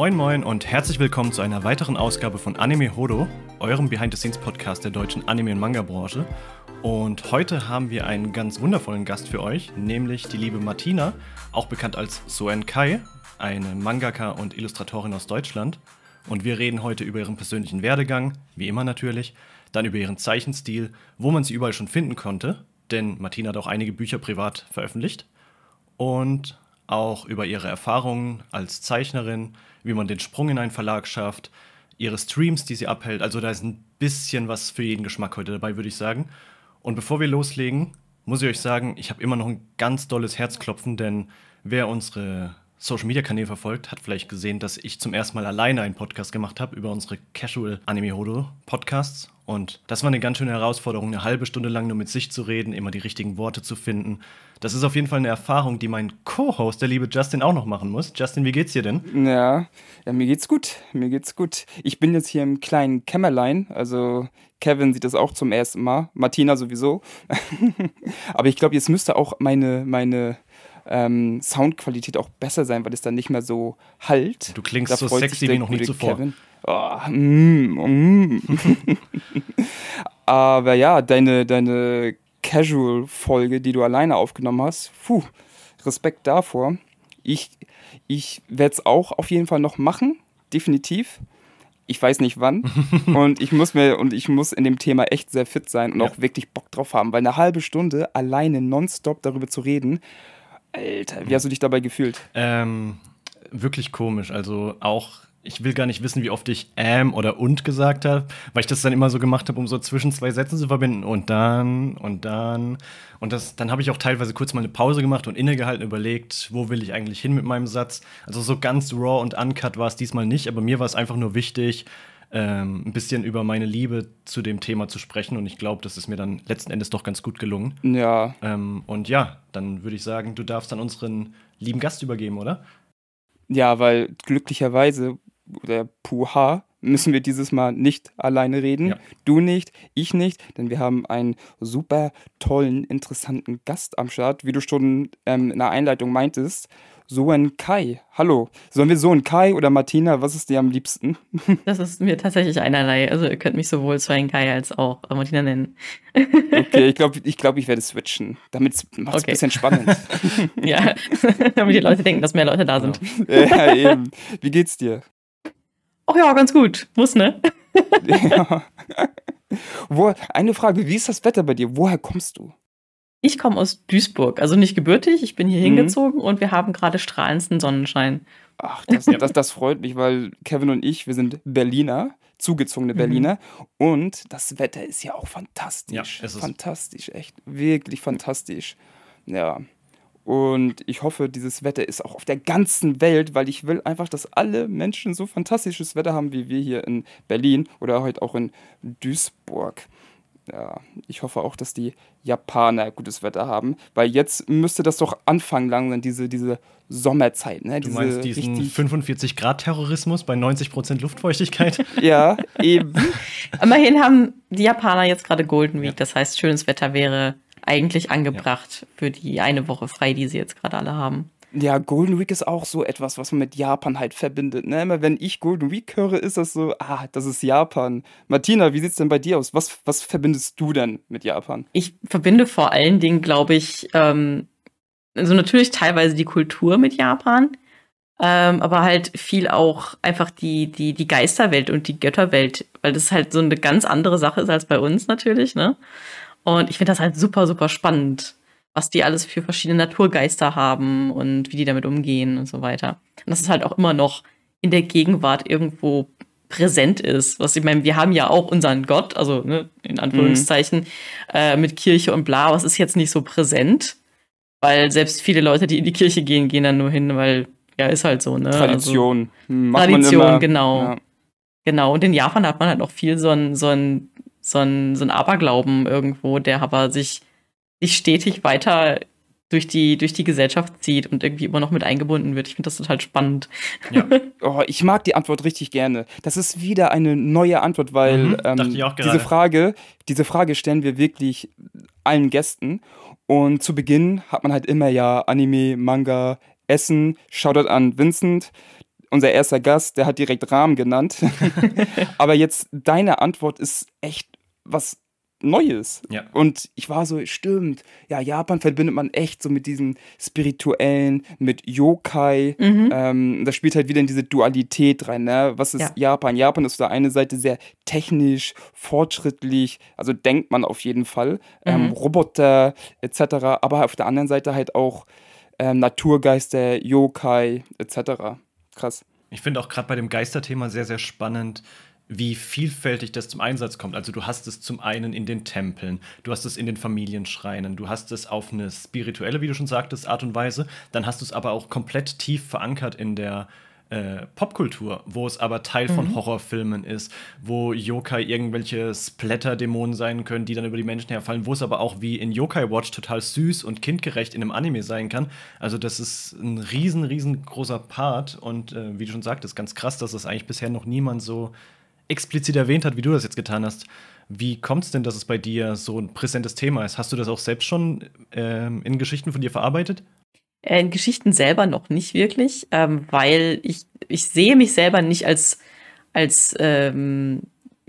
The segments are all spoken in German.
Moin Moin und herzlich willkommen zu einer weiteren Ausgabe von Anime Hodo, eurem Behind-the-Scenes-Podcast der deutschen Anime- und Manga-Branche. Und heute haben wir einen ganz wundervollen Gast für euch, nämlich die liebe Martina, auch bekannt als Soen Kai, eine Mangaka und Illustratorin aus Deutschland. Und wir reden heute über ihren persönlichen Werdegang, wie immer natürlich, dann über ihren Zeichenstil, wo man sie überall schon finden konnte, denn Martina hat auch einige Bücher privat veröffentlicht. Und auch über ihre Erfahrungen als Zeichnerin, wie man den Sprung in einen Verlag schafft, ihre Streams, die sie abhält. Also da ist ein bisschen was für jeden Geschmack heute dabei, würde ich sagen. Und bevor wir loslegen, muss ich euch sagen, ich habe immer noch ein ganz dolles Herzklopfen, denn wer unsere Social Media Kanäle verfolgt, hat vielleicht gesehen, dass ich zum ersten Mal alleine einen Podcast gemacht habe über unsere Casual Anime Hodo Podcasts. Und das war eine ganz schöne Herausforderung, eine halbe Stunde lang nur mit sich zu reden, immer die richtigen Worte zu finden. Das ist auf jeden Fall eine Erfahrung, die mein Co-Host, der liebe Justin, auch noch machen muss. Justin, wie geht's dir denn? Ja, ja, mir geht's gut. Mir geht's gut. Ich bin jetzt hier im kleinen Kämmerlein. Also Kevin sieht das auch zum ersten Mal. Martina sowieso. Aber ich glaube, jetzt müsste auch meine, meine ähm, Soundqualität auch besser sein, weil es dann nicht mehr so halt. Du klingst da so sexy wie noch nie zuvor. Kevin. Oh, mm, mm. Aber ja, deine, deine Casual-Folge, die du alleine aufgenommen hast, puh, Respekt davor. Ich, ich werde es auch auf jeden Fall noch machen, definitiv. Ich weiß nicht wann. und ich muss mir und ich muss in dem Thema echt sehr fit sein und ja. auch wirklich Bock drauf haben, weil eine halbe Stunde alleine nonstop darüber zu reden, Alter, wie hast du dich dabei gefühlt? Ähm, wirklich komisch. Also auch, ich will gar nicht wissen, wie oft ich ähm oder und gesagt habe, weil ich das dann immer so gemacht habe, um so zwischen zwei Sätzen zu verbinden. Und dann und dann. Und das, dann habe ich auch teilweise kurz mal eine Pause gemacht und innegehalten überlegt, wo will ich eigentlich hin mit meinem Satz. Also so ganz raw und uncut war es diesmal nicht, aber mir war es einfach nur wichtig, ähm, ein bisschen über meine Liebe zu dem Thema zu sprechen. Und ich glaube, das ist mir dann letzten Endes doch ganz gut gelungen. Ja. Ähm, und ja, dann würde ich sagen, du darfst dann unseren lieben Gast übergeben, oder? Ja, weil glücklicherweise, der Puha, müssen wir dieses Mal nicht alleine reden. Ja. Du nicht, ich nicht, denn wir haben einen super tollen, interessanten Gast am Start, wie du schon ähm, in der Einleitung meintest. Soen Kai. Hallo. Sollen wir Soen Kai oder Martina? Was ist dir am liebsten? Das ist mir tatsächlich einerlei. Also ihr könnt mich sowohl Soen Kai als auch Martina nennen. Okay, ich glaube, ich, glaub, ich werde switchen. Damit macht es okay. ein bisschen spannend. ja, damit die Leute denken, dass mehr Leute da sind. Ja, eben. Wie geht's dir? Ach ja, ganz gut. Muss, ne? ja. Wo, eine Frage, wie ist das Wetter bei dir? Woher kommst du? Ich komme aus Duisburg, also nicht gebürtig. Ich bin hier mhm. hingezogen und wir haben gerade strahlendsten Sonnenschein. Ach, das, das, das freut mich, weil Kevin und ich, wir sind Berliner, zugezogene mhm. Berliner. Mhm. Und das Wetter ist ja auch fantastisch. Ja, fantastisch, echt. Wirklich fantastisch. Ja. Und ich hoffe, dieses Wetter ist auch auf der ganzen Welt, weil ich will einfach, dass alle Menschen so fantastisches Wetter haben wie wir hier in Berlin oder heute auch in Duisburg ja, ich hoffe auch, dass die Japaner gutes Wetter haben, weil jetzt müsste das doch anfangen langsam, diese, diese Sommerzeit. Ne? Du diese meinst diesen 45-Grad-Terrorismus bei 90% Luftfeuchtigkeit? ja, eben. Immerhin haben die Japaner jetzt gerade Golden Week, das heißt, schönes Wetter wäre eigentlich angebracht ja. für die eine Woche frei, die sie jetzt gerade alle haben. Ja, Golden Week ist auch so etwas, was man mit Japan halt verbindet. Ne? Immer wenn ich Golden Week höre, ist das so, ah, das ist Japan. Martina, wie sieht es denn bei dir aus? Was, was verbindest du denn mit Japan? Ich verbinde vor allen Dingen, glaube ich, ähm, also natürlich teilweise die Kultur mit Japan, ähm, aber halt viel auch einfach die, die, die Geisterwelt und die Götterwelt, weil das halt so eine ganz andere Sache ist als bei uns natürlich, ne? Und ich finde das halt super, super spannend was die alles für verschiedene Naturgeister haben und wie die damit umgehen und so weiter. Und das ist halt auch immer noch in der Gegenwart irgendwo präsent ist. Was ich meine, wir haben ja auch unseren Gott, also ne, in Anführungszeichen, mhm. äh, mit Kirche und bla, was ist jetzt nicht so präsent, weil selbst viele Leute, die in die Kirche gehen, gehen dann nur hin, weil ja, ist halt so, ne? Tradition. Also, Tradition, genau. Ja. Genau. Und in Japan hat man halt auch viel so ein, so ein, so ein, so ein Aberglauben irgendwo, der aber sich sich stetig weiter durch die, durch die Gesellschaft zieht und irgendwie immer noch mit eingebunden wird. Ich finde das total spannend. Ja. oh, ich mag die Antwort richtig gerne. Das ist wieder eine neue Antwort, weil mhm, ähm, diese Frage, diese Frage stellen wir wirklich allen Gästen. Und zu Beginn hat man halt immer ja Anime, Manga, Essen. Shoutout an Vincent. unser erster Gast, der hat direkt Rahmen genannt. Aber jetzt deine Antwort ist echt was Neues. Ja. Und ich war so, stimmt, ja, Japan verbindet man echt so mit diesem Spirituellen, mit Yokai. Mhm. Ähm, das spielt halt wieder in diese Dualität rein. Ne? Was ist ja. Japan? Japan ist auf der einen Seite sehr technisch, fortschrittlich, also denkt man auf jeden Fall. Ähm, mhm. Ähm, Roboter etc. Aber auf der anderen Seite halt auch ähm, Naturgeister, Yokai etc. Krass. Ich finde auch gerade bei dem Geisterthema sehr, sehr spannend, wie vielfältig das zum Einsatz kommt. Also du hast es zum einen in den Tempeln, du hast es in den Familienschreinen, du hast es auf eine spirituelle, wie du schon sagtest, Art und Weise, dann hast du es aber auch komplett tief verankert in der äh, Popkultur, wo es aber Teil mhm. von Horrorfilmen ist, wo Yokai irgendwelche Splatter-Dämonen sein können, die dann über die Menschen herfallen, wo es aber auch wie in Yokai Watch total süß und kindgerecht in einem Anime sein kann. Also das ist ein riesen, riesengroßer Part und äh, wie du schon sagtest, ganz krass, dass das eigentlich bisher noch niemand so explizit erwähnt hat, wie du das jetzt getan hast. Wie kommt es denn, dass es bei dir so ein präsentes Thema ist? Hast du das auch selbst schon ähm, in Geschichten von dir verarbeitet? Äh, in Geschichten selber noch nicht wirklich, ähm, weil ich, ich sehe mich selber nicht als, als ähm,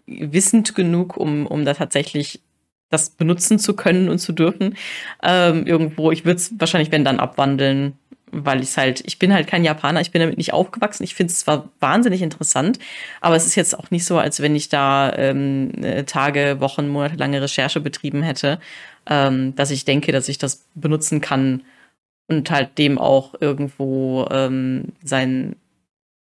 wissend genug, um, um da tatsächlich das benutzen zu können und zu dürfen. Ähm, irgendwo, ich würde es wahrscheinlich, wenn dann, abwandeln weil ich halt, ich bin halt kein Japaner, ich bin damit nicht aufgewachsen. Ich finde es zwar wahnsinnig interessant, aber es ist jetzt auch nicht so, als wenn ich da ähm, äh, Tage, Wochen, Monate lange Recherche betrieben hätte, ähm, dass ich denke, dass ich das benutzen kann und halt dem auch irgendwo ähm, seinen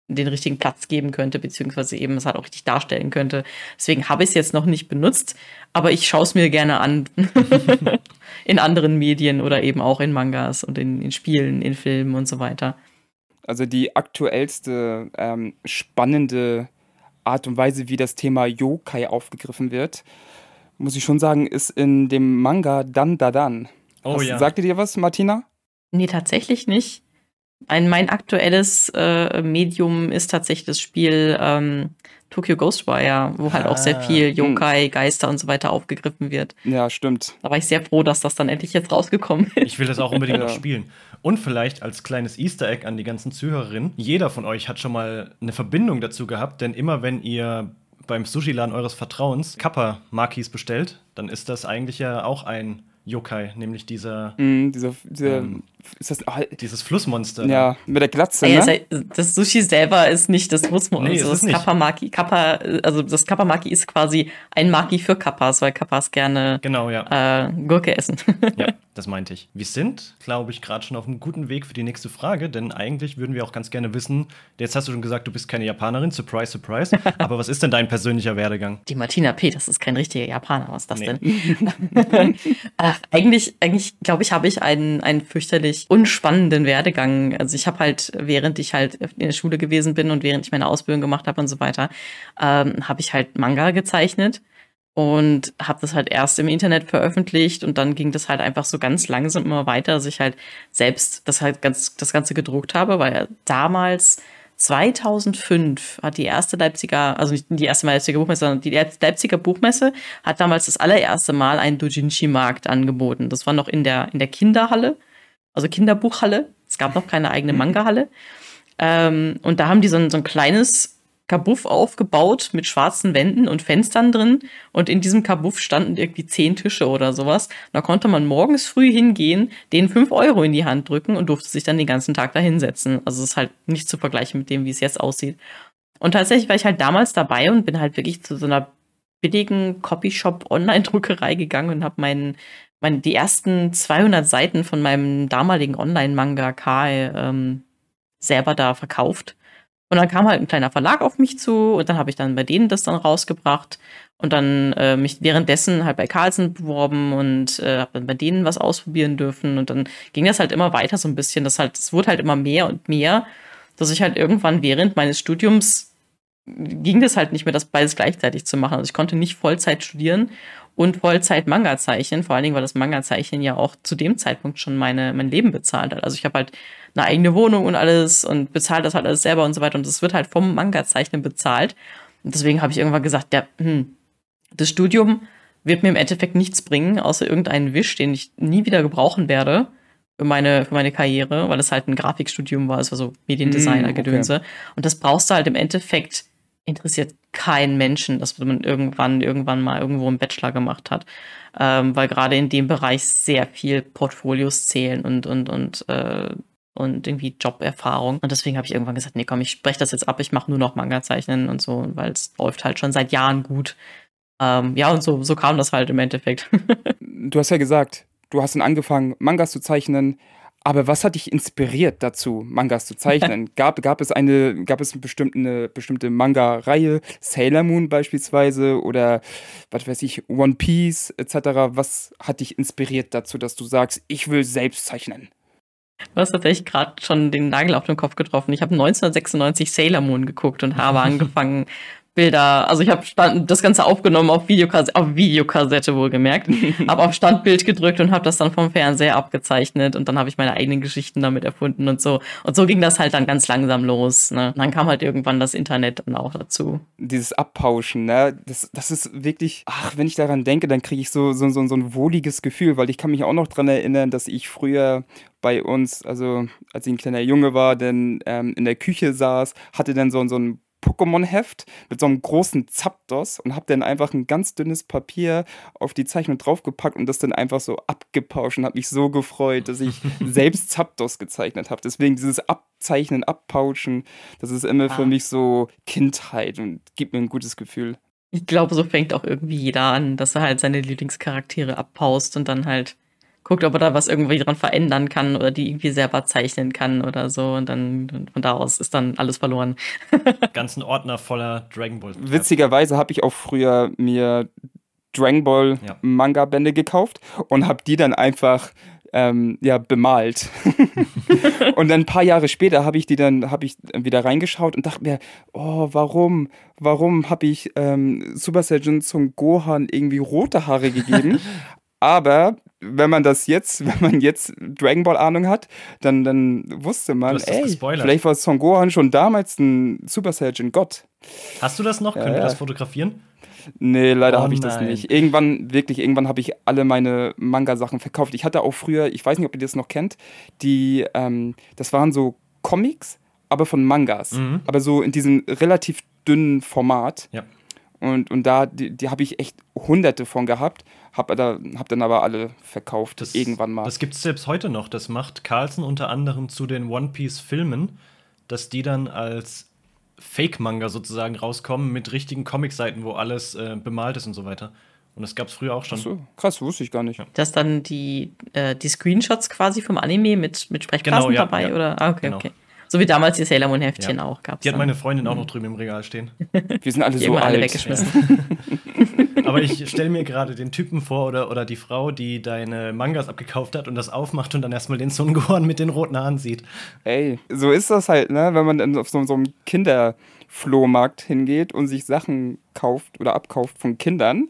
den richtigen Platz geben könnte, beziehungsweise eben es halt auch richtig darstellen könnte. Deswegen habe ich es jetzt noch nicht benutzt, aber ich schaue es mir gerne an. in anderen Medien oder eben auch in Mangas und in, in Spielen, in Filmen und so weiter. Also die aktuellste ähm, spannende Art und Weise, wie das Thema Yokai aufgegriffen wird, muss ich schon sagen, ist in dem Manga Dan Da Dan. Oh Hast, ja. Sagt ihr dir was, Martina? Nee, tatsächlich nicht. Ein, mein aktuelles äh, Medium ist tatsächlich das Spiel ähm, Tokyo Ghostwire, wo halt ah, auch sehr ah. viel Yokai, Geister und so weiter aufgegriffen wird. Ja, stimmt. Da war ich sehr froh, dass das dann endlich jetzt rausgekommen ist. Ich will das auch unbedingt ja. noch spielen. Und vielleicht als kleines Easter Egg an die ganzen Zuhörerinnen, jeder von euch hat schon mal eine Verbindung dazu gehabt, denn immer wenn ihr beim Sushi-Laden eures Vertrauens Kappa-Makis bestellt, dann ist das eigentlich ja auch ein Yokai, nämlich dieser. Mm, dieser, dieser ähm, ist das, oh, dieses Flussmonster. Ja, mit der Glatze. Ah, ne? Das Sushi selber ist nicht das Flussmonster. Nee, das Kappa Maki. Kappa, also das Kappa Maki ist quasi ein Maki für Kappas, weil Kappas gerne genau, ja. äh, Gurke essen. ja, das meinte ich. Wir sind, glaube ich, gerade schon auf einem guten Weg für die nächste Frage, denn eigentlich würden wir auch ganz gerne wissen, jetzt hast du schon gesagt, du bist keine Japanerin, surprise, surprise, aber was ist denn dein persönlicher Werdegang? Die Martina P., das ist kein richtiger Japaner, was ist das nee. Denn? Ach, eigentlich, eigentlich glaube ich, habe ich einen, einen fürchterlich unspannenden Werdegang. Also ich habe halt, während ich halt in der Schule gewesen bin und während ich meine Ausbildung gemacht habe und so weiter, ähm, habe ich halt Manga gezeichnet und habe das halt erst im Internet veröffentlicht und dann ging das halt einfach so ganz langsam immer weiter, dass ich halt selbst das halt ganz das Ganze gedruckt habe, weil damals 2005 hat die erste Leipziger, also nicht die erste Leipziger Buchmesse, sondern die Leipziger Buchmesse hat damals das allererste Mal einen Dojinshi-Markt angeboten. Das war noch in der, in der Kinderhalle, also Kinderbuchhalle. Es gab noch keine eigene mhm. Manga-Halle. Ähm, und da haben die so ein, so ein kleines Kabuff aufgebaut mit schwarzen Wänden und Fenstern drin. Und in diesem Kabuff standen irgendwie zehn Tische oder sowas. Da konnte man morgens früh hingehen, denen fünf Euro in die Hand drücken und durfte sich dann den ganzen Tag da hinsetzen. Also es ist halt nicht zu vergleichen mit dem, wie es jetzt aussieht. Und tatsächlich war ich halt damals dabei und bin halt wirklich zu so einer billigen Copyshop-Online-Druckerei gegangen und habe meinen, mein, die ersten 200 Seiten von meinem damaligen Online-Manga Kai ähm, selber da verkauft und dann kam halt ein kleiner Verlag auf mich zu und dann habe ich dann bei denen das dann rausgebracht und dann äh, mich währenddessen halt bei Carlsen beworben und äh, habe dann bei denen was ausprobieren dürfen und dann ging das halt immer weiter so ein bisschen. Das halt, es wurde halt immer mehr und mehr, dass ich halt irgendwann während meines Studiums ging das halt nicht mehr, das beides gleichzeitig zu machen. Also ich konnte nicht Vollzeit studieren und Vollzeit Manga zeichnen, vor allen Dingen, weil das Manga zeichnen ja auch zu dem Zeitpunkt schon meine, mein Leben bezahlt hat. Also ich habe halt eine eigene Wohnung und alles und bezahle das halt alles selber und so weiter. Und das wird halt vom Manga-Zeichnen bezahlt. Und deswegen habe ich irgendwann gesagt, ja, hm, das Studium wird mir im Endeffekt nichts bringen, außer irgendeinen Wisch, den ich nie wieder gebrauchen werde. für meine, für meine Karriere, weil es halt ein Grafikstudium war, es war so Mediendesigner-Gedönse. Mm, okay. Und das brauchst du halt im Endeffekt, interessiert keinen Menschen, dass man irgendwann, irgendwann mal irgendwo einen Bachelor gemacht hat. Ähm, weil gerade in dem Bereich sehr viel Portfolios zählen und, und, und, äh, und irgendwie Joberfahrung. Und deswegen habe ich irgendwann gesagt, nee, komm, ich spreche das jetzt ab, ich mache nur noch Manga zeichnen und so, weil es läuft halt schon seit Jahren gut. Ähm, ja, und so, so kam das halt im Endeffekt. du hast ja gesagt, du hast dann angefangen, Mangas zu zeichnen. Aber was hat dich inspiriert dazu, Mangas zu zeichnen? gab, gab es eine, gab es eine bestimmte, eine bestimmte Manga-Reihe, Sailor Moon beispielsweise oder was weiß ich, One Piece etc. Was hat dich inspiriert dazu, dass du sagst, ich will selbst zeichnen? Du hast tatsächlich gerade schon den Nagel auf den Kopf getroffen. Ich habe 1996 Sailor Moon geguckt und habe angefangen, Bilder, also ich habe das Ganze aufgenommen auf, Videokassette, auf Videokassette wohlgemerkt, habe auf Standbild gedrückt und habe das dann vom Fernseher abgezeichnet und dann habe ich meine eigenen Geschichten damit erfunden und so. Und so ging das halt dann ganz langsam los. Ne? Und dann kam halt irgendwann das Internet dann auch dazu. Dieses Abpauschen, ne? das, das ist wirklich, ach, wenn ich daran denke, dann kriege ich so, so, so, so ein wohliges Gefühl, weil ich kann mich auch noch daran erinnern, dass ich früher bei uns, also als ich ein kleiner Junge war, denn ähm, in der Küche saß, hatte dann so, so ein Pokémon-Heft mit so einem großen Zapdos und habe dann einfach ein ganz dünnes Papier auf die Zeichnung draufgepackt und das dann einfach so abgepauscht und habe mich so gefreut, dass ich selbst Zapdos gezeichnet habe. Deswegen dieses Abzeichnen, Abpauschen, das ist immer ah. für mich so Kindheit und gibt mir ein gutes Gefühl. Ich glaube, so fängt auch irgendwie jeder an, dass er halt seine Lieblingscharaktere abpaust und dann halt guckt, ob er da was irgendwie dran verändern kann oder die irgendwie selber zeichnen kann oder so. Und dann von da aus ist dann alles verloren. Ganzen Ordner voller Dragon Ball. Witzigerweise habe ich auch früher mir Dragon Ball ja. Manga-Bände gekauft und habe die dann einfach ähm, ja, bemalt. und dann ein paar Jahre später habe ich die dann habe ich wieder reingeschaut und dachte mir, oh, warum, warum habe ich ähm, Super Saiyan zum Gohan irgendwie rote Haare gegeben? Aber wenn man das jetzt, wenn man jetzt Dragon Ball Ahnung hat, dann, dann wusste man, ey, vielleicht war Son Gohan schon damals ein Super Saiyan Gott. Hast du das noch? Können wir das fotografieren? Nee, leider oh, habe ich das nicht. Irgendwann, wirklich, irgendwann habe ich alle meine Manga-Sachen verkauft. Ich hatte auch früher, ich weiß nicht, ob ihr das noch kennt, die, ähm, das waren so Comics, aber von Mangas. Mhm. Aber so in diesem relativ dünnen Format. Ja. Und, und da, die, die habe ich echt hunderte von gehabt, habe da, hab dann aber alle verkauft, das, irgendwann mal. Das gibt es selbst heute noch. Das macht Carlson unter anderem zu den One Piece-Filmen, dass die dann als Fake-Manga sozusagen rauskommen mit richtigen Comic-Seiten, wo alles äh, bemalt ist und so weiter. Und das gab es früher auch schon. Ach so, krass, wusste ich gar nicht. Dass dann die, äh, die Screenshots quasi vom Anime mit, mit Sprechblasen genau, ja, dabei, ja. oder? Ah, okay, genau. okay. So wie damals die Sailor Moon Heftchen ja. auch gab. Die hat meine Freundin auch noch drüben im Regal stehen. Wir sind alle so alt. alle weggeschmissen. Aber ich stelle mir gerade den Typen vor oder, oder die Frau, die deine Mangas abgekauft hat und das aufmacht und dann erstmal den Son Gohan mit den roten Haaren sieht. Ey, so ist das halt, ne? Wenn man dann auf so, so einem Kinderflohmarkt hingeht und sich Sachen kauft oder abkauft von Kindern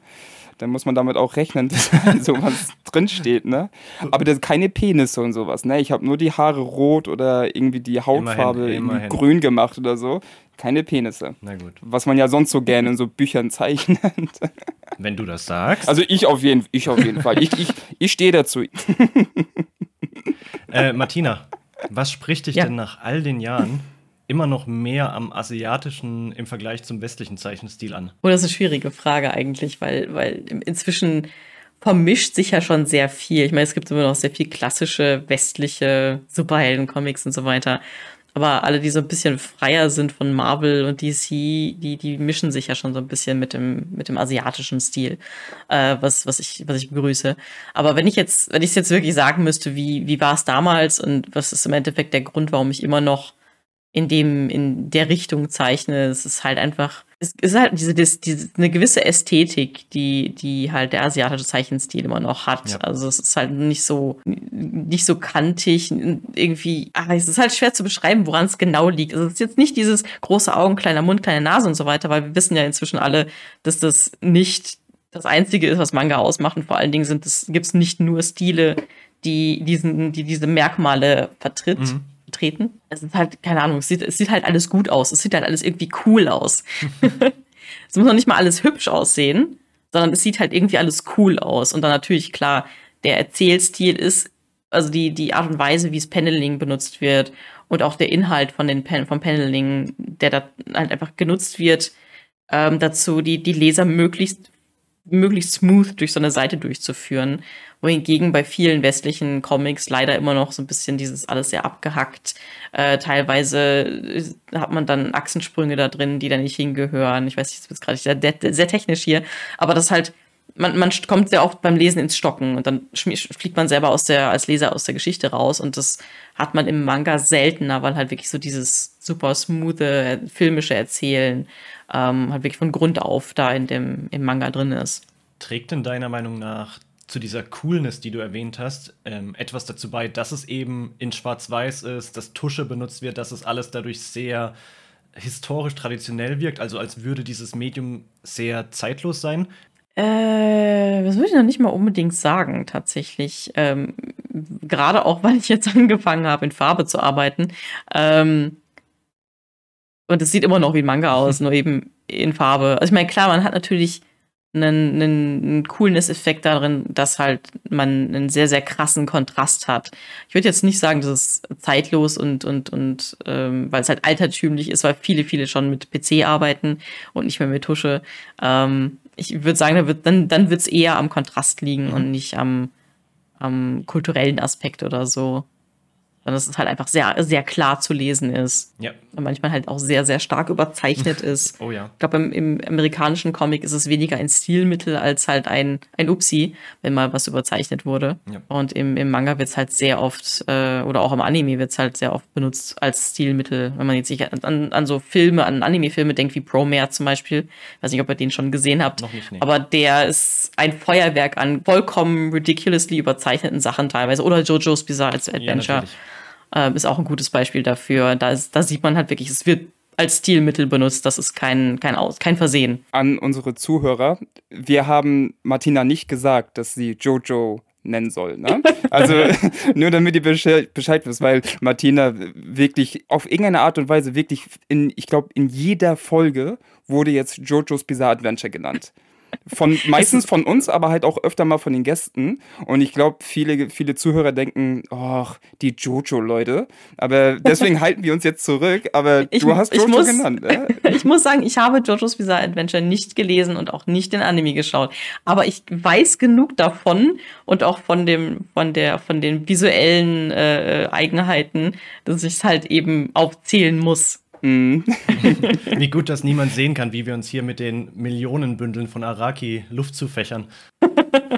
dann muss man damit auch rechnen, dass sowas drinsteht, ne? Aber das keine Penisse und sowas, ne? Ich habe nur die Haare rot oder irgendwie die Hautfarbe immerhin, immerhin. grün gemacht oder so. Keine Penisse. Na gut. Was man ja sonst so gerne in so Büchern zeichnet. Wenn du das sagst. Also ich auf jeden, ich auf jeden Fall. Ich, ich, ich stehe dazu. äh, Martina, was spricht dich ja. denn nach all den Jahren immer noch mehr am asiatischen im Vergleich zum westlichen Zeichenstil an? Oh, das ist eine schwierige Frage eigentlich, weil, weil inzwischen vermischt sich ja schon sehr viel. Ich meine, es gibt immer noch sehr viel klassische westliche Superhelden-Comics und so weiter. Aber alle, die so ein bisschen freier sind von Marvel und DC, die, die mischen sich ja schon so ein bisschen mit dem, mit dem asiatischen Stil, äh, was, was, ich, was ich begrüße. Aber wenn ich jetzt, wenn ich es jetzt wirklich sagen müsste, wie, wie war es damals und was ist im Endeffekt der Grund, warum ich immer noch in dem, in der Richtung zeichne. Es ist halt einfach, es ist halt diese, diese, eine gewisse Ästhetik, die, die halt der asiatische Zeichenstil immer noch hat. Ja. Also es ist halt nicht so, nicht so kantig, irgendwie, ach, es ist halt schwer zu beschreiben, woran es genau liegt. Also es ist jetzt nicht dieses große Augen, kleiner Mund, kleine Nase und so weiter, weil wir wissen ja inzwischen alle, dass das nicht das Einzige ist, was Manga ausmacht. Und vor allen Dingen sind es, gibt es nicht nur Stile, die diesen, die diese Merkmale vertritt. Mhm betreten. Es ist halt, keine Ahnung, es sieht, es sieht halt alles gut aus. Es sieht halt alles irgendwie cool aus. es muss noch nicht mal alles hübsch aussehen, sondern es sieht halt irgendwie alles cool aus. Und dann natürlich, klar, der Erzählstil ist also die, die Art und Weise, wie es Paneling benutzt wird und auch der Inhalt von den Pen vom Paneling, der da halt einfach genutzt wird, ähm, dazu die, die Leser möglichst möglichst smooth durch so eine Seite durchzuführen. Wohingegen bei vielen westlichen Comics leider immer noch so ein bisschen dieses alles sehr abgehackt. Äh, teilweise hat man dann Achsensprünge da drin, die da nicht hingehören. Ich weiß nicht, jetzt gerade sehr, sehr technisch hier, aber das halt, man, man kommt sehr oft beim Lesen ins Stocken und dann fliegt man selber aus der, als Leser aus der Geschichte raus und das hat man im Manga seltener, weil halt wirklich so dieses super smooth, filmische Erzählen ähm, halt wirklich von Grund auf da in dem, im Manga drin ist. Trägt denn deiner Meinung nach zu dieser Coolness, die du erwähnt hast, ähm, etwas dazu bei, dass es eben in Schwarz-Weiß ist, dass Tusche benutzt wird, dass es alles dadurch sehr historisch traditionell wirkt, also als würde dieses Medium sehr zeitlos sein? Äh, das würde ich noch nicht mal unbedingt sagen, tatsächlich. Ähm, Gerade auch, weil ich jetzt angefangen habe, in Farbe zu arbeiten. Ähm, und es sieht immer noch wie ein Manga aus, nur eben in Farbe. Also ich meine, klar, man hat natürlich einen, einen Coolness-Effekt darin, dass halt man einen sehr, sehr krassen Kontrast hat. Ich würde jetzt nicht sagen, dass es zeitlos und, und, und ähm, weil es halt altertümlich ist, weil viele, viele schon mit PC arbeiten und nicht mehr mit Tusche. Ähm, ich würde sagen, dann, dann wird es eher am Kontrast liegen und nicht am, am kulturellen Aspekt oder so sondern dass es halt einfach sehr, sehr klar zu lesen ist. Ja. Und manchmal halt auch sehr, sehr stark überzeichnet ist. oh ja. Ich glaube, im, im, amerikanischen Comic ist es weniger ein Stilmittel als halt ein, ein Upsi, wenn mal was überzeichnet wurde. Ja. Und im, im Manga wird es halt sehr oft, äh, oder auch im Anime wird es halt sehr oft benutzt als Stilmittel. Wenn man jetzt nicht an, an so Filme, an Anime-Filme denkt, wie Promare zum Beispiel. Ich weiß nicht, ob ihr den schon gesehen habt. Noch nicht, nee. Aber der ist ein Feuerwerk an vollkommen ridiculously überzeichneten Sachen teilweise. Oder JoJo's Bizarre Adventure. Ja, ähm, ist auch ein gutes Beispiel dafür. Da, ist, da sieht man halt wirklich, es wird als Stilmittel benutzt. Das ist kein, kein, Aus, kein Versehen. An unsere Zuhörer, wir haben Martina nicht gesagt, dass sie Jojo nennen soll. Ne? Also nur damit ihr Bescheid, Bescheid wisst, weil Martina wirklich auf irgendeine Art und Weise wirklich in, ich glaube, in jeder Folge wurde jetzt Jojo's Bizarre Adventure genannt. Von, meistens von uns, aber halt auch öfter mal von den Gästen. Und ich glaube, viele, viele Zuhörer denken, ach, die Jojo-Leute. Aber deswegen halten wir uns jetzt zurück. Aber ich, du hast Jojo muss, genannt. Äh? Ich muss sagen, ich habe Jojo's Bizarre Adventure nicht gelesen und auch nicht den Anime geschaut. Aber ich weiß genug davon und auch von dem, von der, von den visuellen äh, Eigenheiten, dass ich es halt eben aufzählen muss. Mhm. wie gut, dass niemand sehen kann, wie wir uns hier mit den Millionenbündeln von Araki Luft zufächern.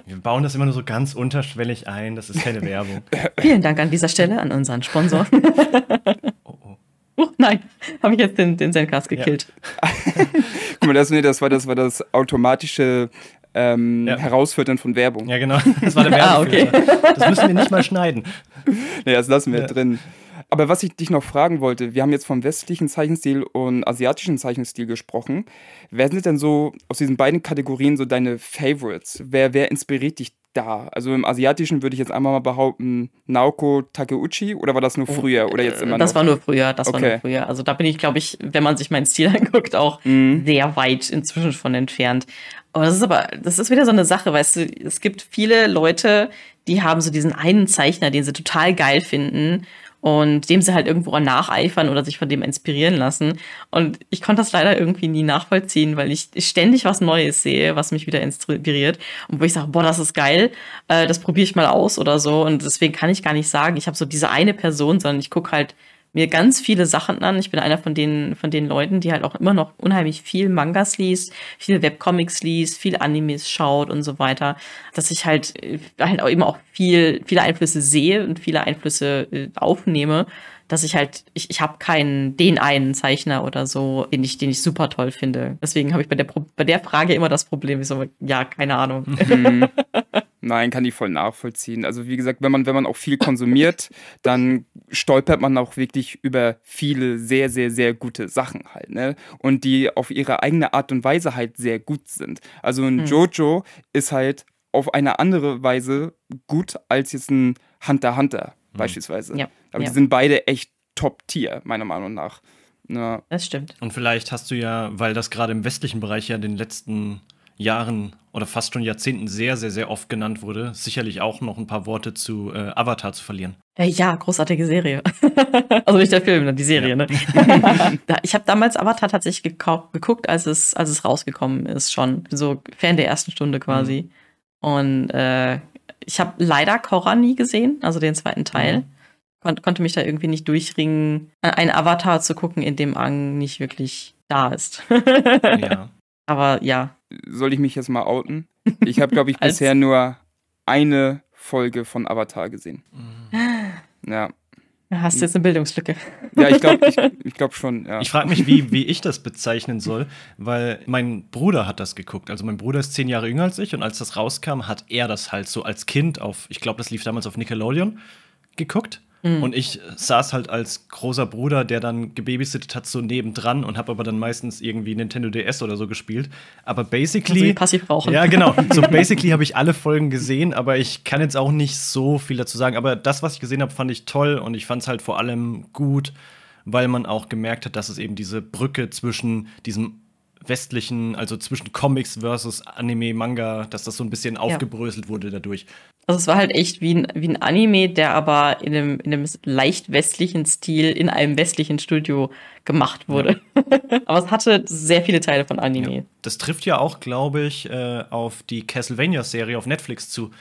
Wir bauen das immer nur so ganz unterschwellig ein, das ist keine Werbung. Vielen Dank an dieser Stelle an unseren Sponsor. oh, oh. Oh, nein, habe ich jetzt den, den Zencast gekillt. Ja. Guck mal, das, das, war, das war das automatische ähm, ja. Herausfiltern von Werbung. Ja, genau. Das war der Werbefilter. ah, okay. Das müssen wir nicht mal schneiden. Nee, das lassen wir ja. drin. Aber was ich dich noch fragen wollte, wir haben jetzt vom westlichen Zeichenstil und asiatischen Zeichenstil gesprochen. Wer sind denn so aus diesen beiden Kategorien so deine Favorites? Wer, wer inspiriert dich da? Also im asiatischen würde ich jetzt einmal mal behaupten, Naoko Takeuchi oder war das nur oh, früher oder jetzt immer noch? Das war nur früher, das okay. war nur früher. Also da bin ich, glaube ich, wenn man sich meinen Stil anguckt, auch mhm. sehr weit inzwischen von entfernt. Aber das ist aber, das ist wieder so eine Sache, weißt du, es gibt viele Leute, die haben so diesen einen Zeichner, den sie total geil finden und dem sie halt irgendwo nacheifern oder sich von dem inspirieren lassen. Und ich konnte das leider irgendwie nie nachvollziehen, weil ich ständig was Neues sehe, was mich wieder inspiriert und wo ich sage, boah, das ist geil, äh, das probiere ich mal aus oder so. Und deswegen kann ich gar nicht sagen, ich habe so diese eine Person, sondern ich gucke halt mir ganz viele Sachen an. Ich bin einer von den, von den Leuten, die halt auch immer noch unheimlich viel Mangas liest, viele Webcomics liest, viel Animes schaut und so weiter. Dass ich halt, halt auch eben auch viel, viele Einflüsse sehe und viele Einflüsse äh, aufnehme, dass ich halt, ich, ich habe keinen, den einen Zeichner oder so, den ich, den ich super toll finde. Deswegen habe ich bei der, bei der Frage immer das Problem, ich so, ja, keine Ahnung. Mhm. Nein, kann ich voll nachvollziehen. Also wie gesagt, wenn man, wenn man auch viel konsumiert, dann stolpert man auch wirklich über viele sehr, sehr, sehr gute Sachen halt, ne? Und die auf ihre eigene Art und Weise halt sehr gut sind. Also ein hm. Jojo ist halt auf eine andere Weise gut als jetzt ein Hunter Hunter hm. beispielsweise. Ja. Aber ja. die sind beide echt Top-Tier, meiner Meinung nach. Ja. Das stimmt. Und vielleicht hast du ja, weil das gerade im westlichen Bereich ja den letzten Jahren oder fast schon Jahrzehnten sehr, sehr, sehr oft genannt wurde, sicherlich auch noch ein paar Worte zu äh, Avatar zu verlieren. Äh, ja, großartige Serie. also nicht der Film, die Serie, ja. ne? ich habe damals Avatar tatsächlich geguckt, als es, als es rausgekommen ist, schon. So Fan der ersten Stunde quasi. Mhm. Und äh, ich habe leider Korra nie gesehen, also den zweiten Teil. Mhm. Kon konnte mich da irgendwie nicht durchringen, einen Avatar zu gucken, in dem Ang nicht wirklich da ist. ja. Aber ja. Soll ich mich jetzt mal outen? Ich habe, glaube ich, bisher nur eine Folge von Avatar gesehen. Mhm. Ja. Hast du jetzt eine Bildungslücke? Ja, ich glaube ich, ich glaub schon. Ja. Ich frage mich, wie, wie ich das bezeichnen soll, weil mein Bruder hat das geguckt. Also mein Bruder ist zehn Jahre jünger als ich und als das rauskam, hat er das halt so als Kind auf, ich glaube, das lief damals auf Nickelodeon, geguckt. Mhm. Und ich saß halt als großer Bruder, der dann gebabysittet hat, so nebendran und habe aber dann meistens irgendwie Nintendo DS oder so gespielt. Aber basically. Also passiv brauchen. Ja, genau. So basically habe ich alle Folgen gesehen, aber ich kann jetzt auch nicht so viel dazu sagen. Aber das, was ich gesehen habe, fand ich toll und ich fand es halt vor allem gut, weil man auch gemerkt hat, dass es eben diese Brücke zwischen diesem westlichen, also zwischen Comics versus Anime, Manga, dass das so ein bisschen aufgebröselt ja. wurde dadurch. Also es war halt echt wie ein, wie ein Anime, der aber in einem, in einem leicht westlichen Stil in einem westlichen Studio gemacht wurde. Ja. aber es hatte sehr viele Teile von Anime. Ja. Das trifft ja auch, glaube ich, äh, auf die Castlevania-Serie auf Netflix zu.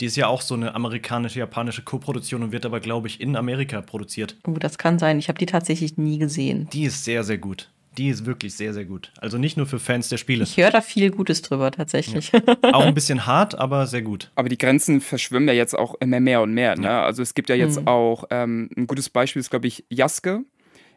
Die ist ja auch so eine amerikanische-japanische Koproduktion und wird aber, glaube ich, in Amerika produziert. Oh, das kann sein. Ich habe die tatsächlich nie gesehen. Die ist sehr, sehr gut die ist wirklich sehr, sehr gut. Also nicht nur für Fans der Spiele. Ich höre da viel Gutes drüber tatsächlich. Ja. Auch ein bisschen hart, aber sehr gut. Aber die Grenzen verschwimmen ja jetzt auch immer mehr und mehr. Ne? Ja. Also es gibt ja jetzt mhm. auch ähm, ein gutes Beispiel, ist glaube ich Jaske.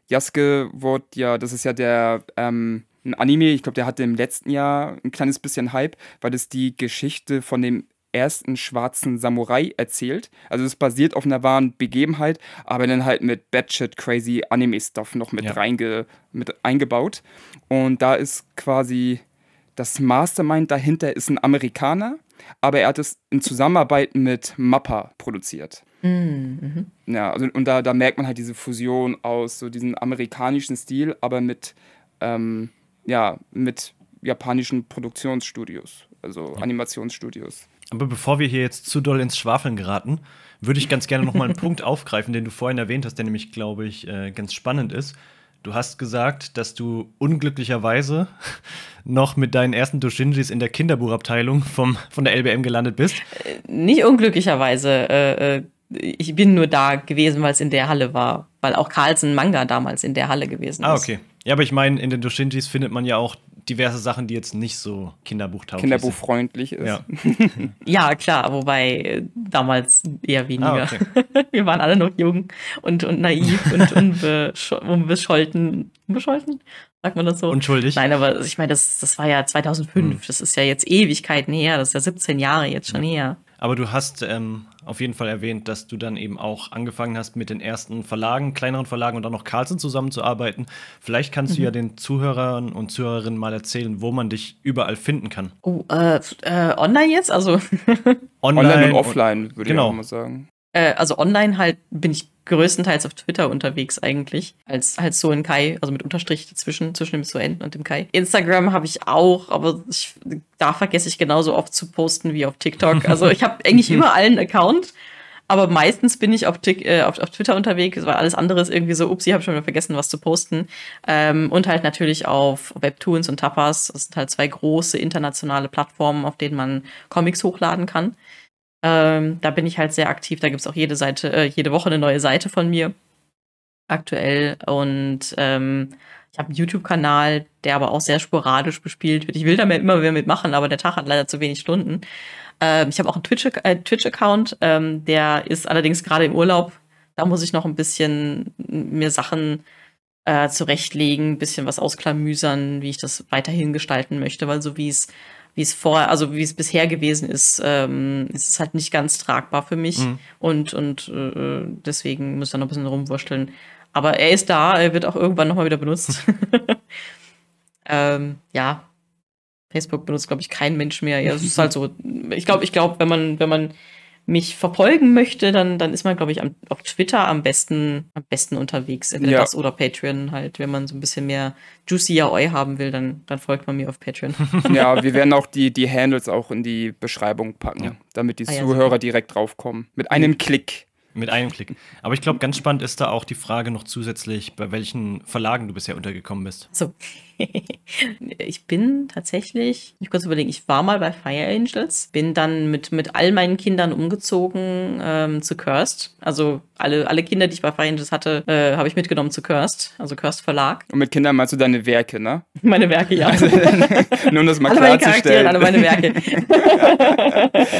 Jaske wurde ja, das ist ja der ähm, ein Anime, ich glaube, der hatte im letzten Jahr ein kleines bisschen Hype, weil es die Geschichte von dem ersten schwarzen Samurai erzählt. Also es basiert auf einer wahren Begebenheit, aber dann halt mit batshit crazy Anime-Stuff noch mit, ja. reinge, mit eingebaut. Und da ist quasi das Mastermind dahinter ist ein Amerikaner, aber er hat es in Zusammenarbeit mit Mappa produziert. Mhm. Ja, also, und da, da merkt man halt diese Fusion aus so diesem amerikanischen Stil, aber mit, ähm, ja, mit japanischen Produktionsstudios, also ja. Animationsstudios. Aber bevor wir hier jetzt zu doll ins Schwafeln geraten, würde ich ganz gerne noch mal einen Punkt aufgreifen, den du vorhin erwähnt hast, der nämlich, glaube ich, äh, ganz spannend ist. Du hast gesagt, dass du unglücklicherweise noch mit deinen ersten Doshinjis in der Kinderbuchabteilung vom, von der LBM gelandet bist. Äh, nicht unglücklicherweise. Äh, äh, ich bin nur da gewesen, weil es in der Halle war. Weil auch Carlsen Manga damals in der Halle gewesen ah, ist. Ah, okay. Ja, aber ich meine, in den Doshinjis findet man ja auch diverse Sachen, die jetzt nicht so kinderbuchtauglich Kinderbuchfreundlich sind. ist. Ja. ja, klar, wobei äh, damals eher weniger. Ah, okay. Wir waren alle noch jung und, und naiv und unbescholten. Unbescholten? Sagt man das so? Unschuldig. Nein, aber ich meine, das, das war ja 2005. Hm. Das ist ja jetzt Ewigkeiten her. Das ist ja 17 Jahre jetzt schon ja. her. Aber du hast ähm, auf jeden Fall erwähnt, dass du dann eben auch angefangen hast, mit den ersten Verlagen, kleineren Verlagen und auch noch Carlsen zusammenzuarbeiten. Vielleicht kannst mhm. du ja den Zuhörern und Zuhörerinnen mal erzählen, wo man dich überall finden kann. Oh, äh, äh, online jetzt? Also online, online und offline, würde genau. ich auch mal sagen. Äh, also online halt bin ich größtenteils auf Twitter unterwegs eigentlich, als halt so ein Kai, also mit Unterstrich dazwischen, zwischen dem Soen und dem Kai. Instagram habe ich auch, aber ich, da vergesse ich genauso oft zu posten wie auf TikTok. Also ich habe eigentlich überall einen Account, aber meistens bin ich auf, äh, auf, auf, Twitter unterwegs, weil alles andere ist irgendwie so, ups, ich habe schon wieder vergessen, was zu posten. Ähm, und halt natürlich auf Webtoons und Tapas. Das sind halt zwei große internationale Plattformen, auf denen man Comics hochladen kann. Ähm, da bin ich halt sehr aktiv. Da gibt es auch jede Seite, äh, jede Woche eine neue Seite von mir aktuell. Und ähm, ich habe einen YouTube-Kanal, der aber auch sehr sporadisch bespielt wird. Ich will damit immer wieder mitmachen, aber der Tag hat leider zu wenig Stunden. Ähm, ich habe auch einen äh, Twitch-Account, ähm, der ist allerdings gerade im Urlaub. Da muss ich noch ein bisschen mir Sachen äh, zurechtlegen, ein bisschen was ausklamüsern, wie ich das weiterhin gestalten möchte, weil so wie es wie es vor, also wie es bisher gewesen ist, ähm, ist es halt nicht ganz tragbar für mich. Mhm. Und, und äh, deswegen muss ich da noch ein bisschen rumwursteln. Aber er ist da, er wird auch irgendwann nochmal wieder benutzt. ähm, ja. Facebook benutzt, glaube ich, kein Mensch mehr. Ja, es ist halt so. Ich glaube, ich glaube, wenn man, wenn man mich verfolgen möchte, dann, dann ist man, glaube ich, am, auf Twitter am besten, am besten unterwegs. Entweder ja. das oder Patreon halt. Wenn man so ein bisschen mehr Juicy Yaoi haben will, dann, dann folgt man mir auf Patreon. Ja, wir werden auch die, die Handles auch in die Beschreibung packen, ja. damit die ah, ja, Zuhörer direkt draufkommen. Mit einem Klick. Mit einem Klick. Aber ich glaube, ganz spannend ist da auch die Frage noch zusätzlich, bei welchen Verlagen du bisher untergekommen bist. So. ich bin tatsächlich, ich kurz überlegen, ich war mal bei Fire Angels, bin dann mit, mit all meinen Kindern umgezogen ähm, zu Cursed. Also alle, alle Kinder, die ich bei Fire Angels hatte, äh, habe ich mitgenommen zu Cursed, also Cursed Verlag. Und mit Kindern meinst du deine Werke, ne? Meine Werke, ja. Also, nur um das mal alle klarzustellen. Alle meine Werke.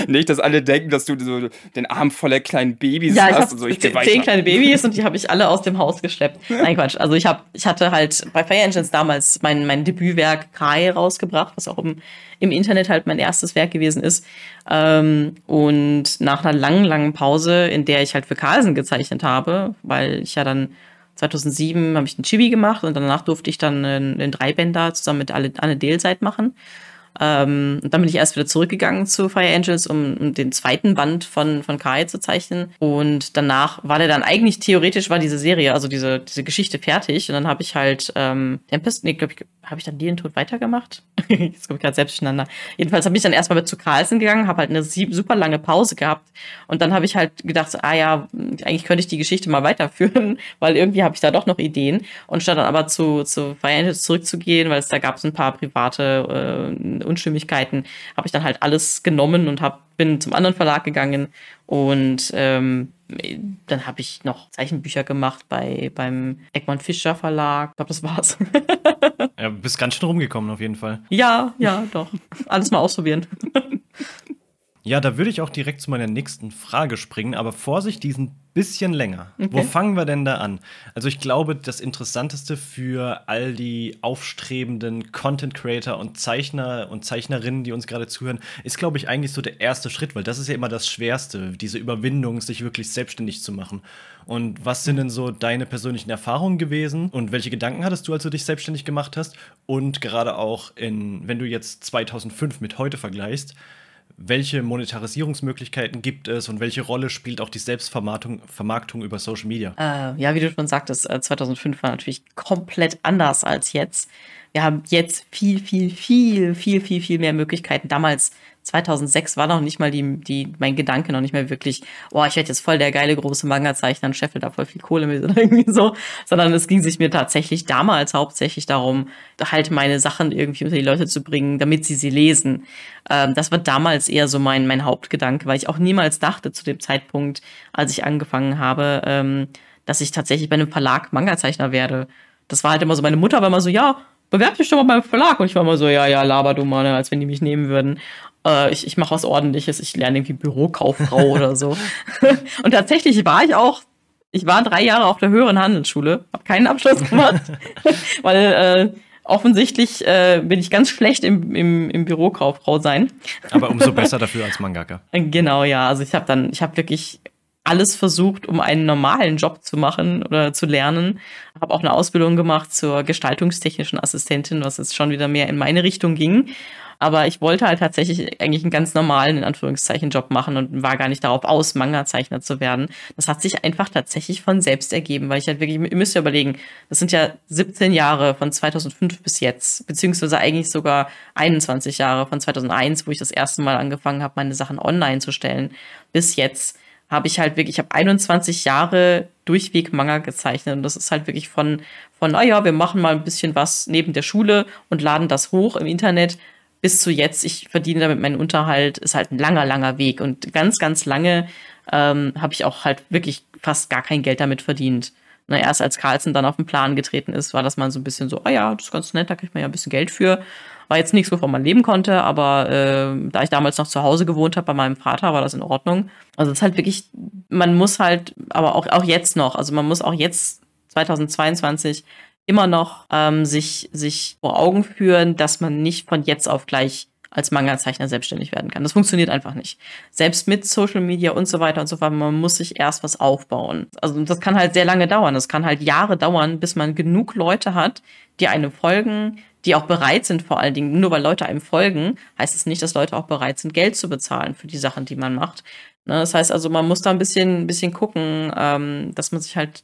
Nicht, dass alle denken, dass du so den Arm voller kleinen Babys ja, hast. Ich so, ich zehn weiter. kleine Babys und die habe ich alle aus dem Haus geschleppt. Nein, Quatsch. Also ich, hab, ich hatte halt bei Fire Engines damals mein, mein Debütwerk Kai rausgebracht, was auch im, im Internet halt mein erstes Werk gewesen ist. Ähm, und nach einer langen, langen Pause, in der ich halt für Carlsen gezeichnet habe, weil ich ja dann 2007 habe ich den Chibi gemacht und danach durfte ich dann einen Dreibänder zusammen mit Anne Dehlseit machen. Ähm, und dann bin ich erst wieder zurückgegangen zu Fire Angels, um, um, den zweiten Band von, von Kai zu zeichnen. Und danach war der dann eigentlich theoretisch war diese Serie, also diese, diese Geschichte fertig. Und dann habe ich halt ähm, Tempest, nee, glaube ich, habe ich dann den Tod weitergemacht? Jetzt komme ich gerade selbst durcheinander. Jedenfalls habe ich dann erstmal zu Carlsen gegangen, habe halt eine super lange Pause gehabt. Und dann habe ich halt gedacht, ah ja, eigentlich könnte ich die Geschichte mal weiterführen, weil irgendwie habe ich da doch noch Ideen. Und statt dann aber zu, zu Fire Angels zurückzugehen, weil es da gab es ein paar private äh, Unstimmigkeiten, habe ich dann halt alles genommen und hab, bin zum anderen Verlag gegangen und ähm, dann habe ich noch Zeichenbücher gemacht bei, beim Egmont Fischer Verlag. Ich glaube, das war's. ja, bist ganz schön rumgekommen auf jeden Fall. Ja, ja, doch. Alles mal ausprobieren. Ja, da würde ich auch direkt zu meiner nächsten Frage springen, aber Vorsicht, die sind bisschen länger. Okay. Wo fangen wir denn da an? Also ich glaube, das Interessanteste für all die aufstrebenden Content Creator und Zeichner und Zeichnerinnen, die uns gerade zuhören, ist, glaube ich, eigentlich so der erste Schritt, weil das ist ja immer das Schwerste, diese Überwindung, sich wirklich selbstständig zu machen. Und was sind denn so deine persönlichen Erfahrungen gewesen und welche Gedanken hattest du, als du dich selbstständig gemacht hast? Und gerade auch in, wenn du jetzt 2005 mit heute vergleichst, welche Monetarisierungsmöglichkeiten gibt es und welche Rolle spielt auch die Selbstvermarktung Vermarktung über Social Media? Äh, ja, wie du schon sagtest, 2005 äh, war natürlich komplett anders als jetzt. Wir haben jetzt viel, viel, viel, viel, viel, viel mehr Möglichkeiten. Damals 2006 war noch nicht mal die, die, mein Gedanke noch nicht mehr wirklich, oh, ich werde jetzt voll der geile große Manga-Zeichner und scheffel da voll viel Kohle mit oder irgendwie so, sondern es ging sich mir tatsächlich damals hauptsächlich darum, halt meine Sachen irgendwie unter die Leute zu bringen, damit sie sie lesen. Ähm, das war damals eher so mein, mein Hauptgedanke, weil ich auch niemals dachte zu dem Zeitpunkt, als ich angefangen habe, ähm, dass ich tatsächlich bei einem Verlag Manga-Zeichner werde. Das war halt immer so, meine Mutter war immer so, ja, bewerb dich doch mal beim Verlag. Und ich war immer so, ja, ja, laber du mal, ne, als wenn die mich nehmen würden äh, ich, ich mache was ordentliches, ich lerne irgendwie Bürokauffrau oder so. und tatsächlich war ich auch, ich war drei Jahre auf der höheren Handelsschule, habe keinen Abschluss gemacht, weil äh, offensichtlich äh, bin ich ganz schlecht im, im, im Bürokauffrau sein. Aber umso besser dafür als Mangaka. Genau, ja. Also ich habe dann, ich habe wirklich alles versucht, um einen normalen Job zu machen oder zu lernen. Habe auch eine Ausbildung gemacht zur gestaltungstechnischen Assistentin, was jetzt schon wieder mehr in meine Richtung ging. Aber ich wollte halt tatsächlich eigentlich einen ganz normalen, in Anführungszeichen, Job machen und war gar nicht darauf aus, Manga-Zeichner zu werden. Das hat sich einfach tatsächlich von selbst ergeben, weil ich halt wirklich, ihr müsst ja überlegen, das sind ja 17 Jahre von 2005 bis jetzt, beziehungsweise eigentlich sogar 21 Jahre von 2001, wo ich das erste Mal angefangen habe, meine Sachen online zu stellen, bis jetzt habe ich halt wirklich, ich habe 21 Jahre durchweg Manga gezeichnet und das ist halt wirklich von, von, naja, wir machen mal ein bisschen was neben der Schule und laden das hoch im Internet bis zu jetzt, ich verdiene damit meinen Unterhalt, ist halt ein langer, langer Weg. Und ganz, ganz lange ähm, habe ich auch halt wirklich fast gar kein Geld damit verdient. Na, erst als Carlsen dann auf den Plan getreten ist, war das mal so ein bisschen so, ah oh ja, das ist ganz nett, da kriegt man ja ein bisschen Geld für. War jetzt nichts, wovon man leben konnte, aber äh, da ich damals noch zu Hause gewohnt habe bei meinem Vater, war das in Ordnung. Also es ist halt wirklich, man muss halt, aber auch, auch jetzt noch, also man muss auch jetzt 2022 immer noch ähm, sich, sich vor Augen führen, dass man nicht von jetzt auf gleich als Manga-Zeichner selbstständig werden kann. Das funktioniert einfach nicht. Selbst mit Social Media und so weiter und so fort, man muss sich erst was aufbauen. Also das kann halt sehr lange dauern. Das kann halt Jahre dauern, bis man genug Leute hat, die einem folgen, die auch bereit sind, vor allen Dingen, nur weil Leute einem folgen, heißt es nicht, dass Leute auch bereit sind, Geld zu bezahlen für die Sachen, die man macht. Ne? Das heißt also, man muss da ein bisschen, ein bisschen gucken, ähm, dass man sich halt,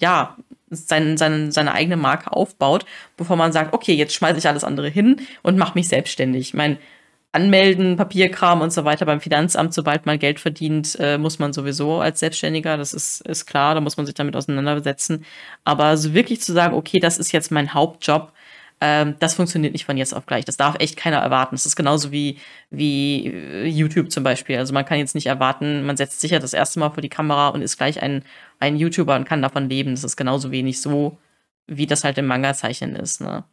ja, sein, sein, seine eigene Marke aufbaut, bevor man sagt, okay, jetzt schmeiße ich alles andere hin und mache mich selbstständig. Ich meine, Anmelden, Papierkram und so weiter beim Finanzamt, sobald man Geld verdient, äh, muss man sowieso als Selbstständiger, das ist, ist klar, da muss man sich damit auseinandersetzen. Aber so wirklich zu sagen, okay, das ist jetzt mein Hauptjob, ähm, das funktioniert nicht von jetzt auf gleich. Das darf echt keiner erwarten. Das ist genauso wie, wie äh, YouTube zum Beispiel. Also man kann jetzt nicht erwarten, man setzt sich ja das erste Mal vor die Kamera und ist gleich ein, ein YouTuber und kann davon leben. Das ist genauso wenig so, wie das halt im Manga-Zeichnen ist. Ne?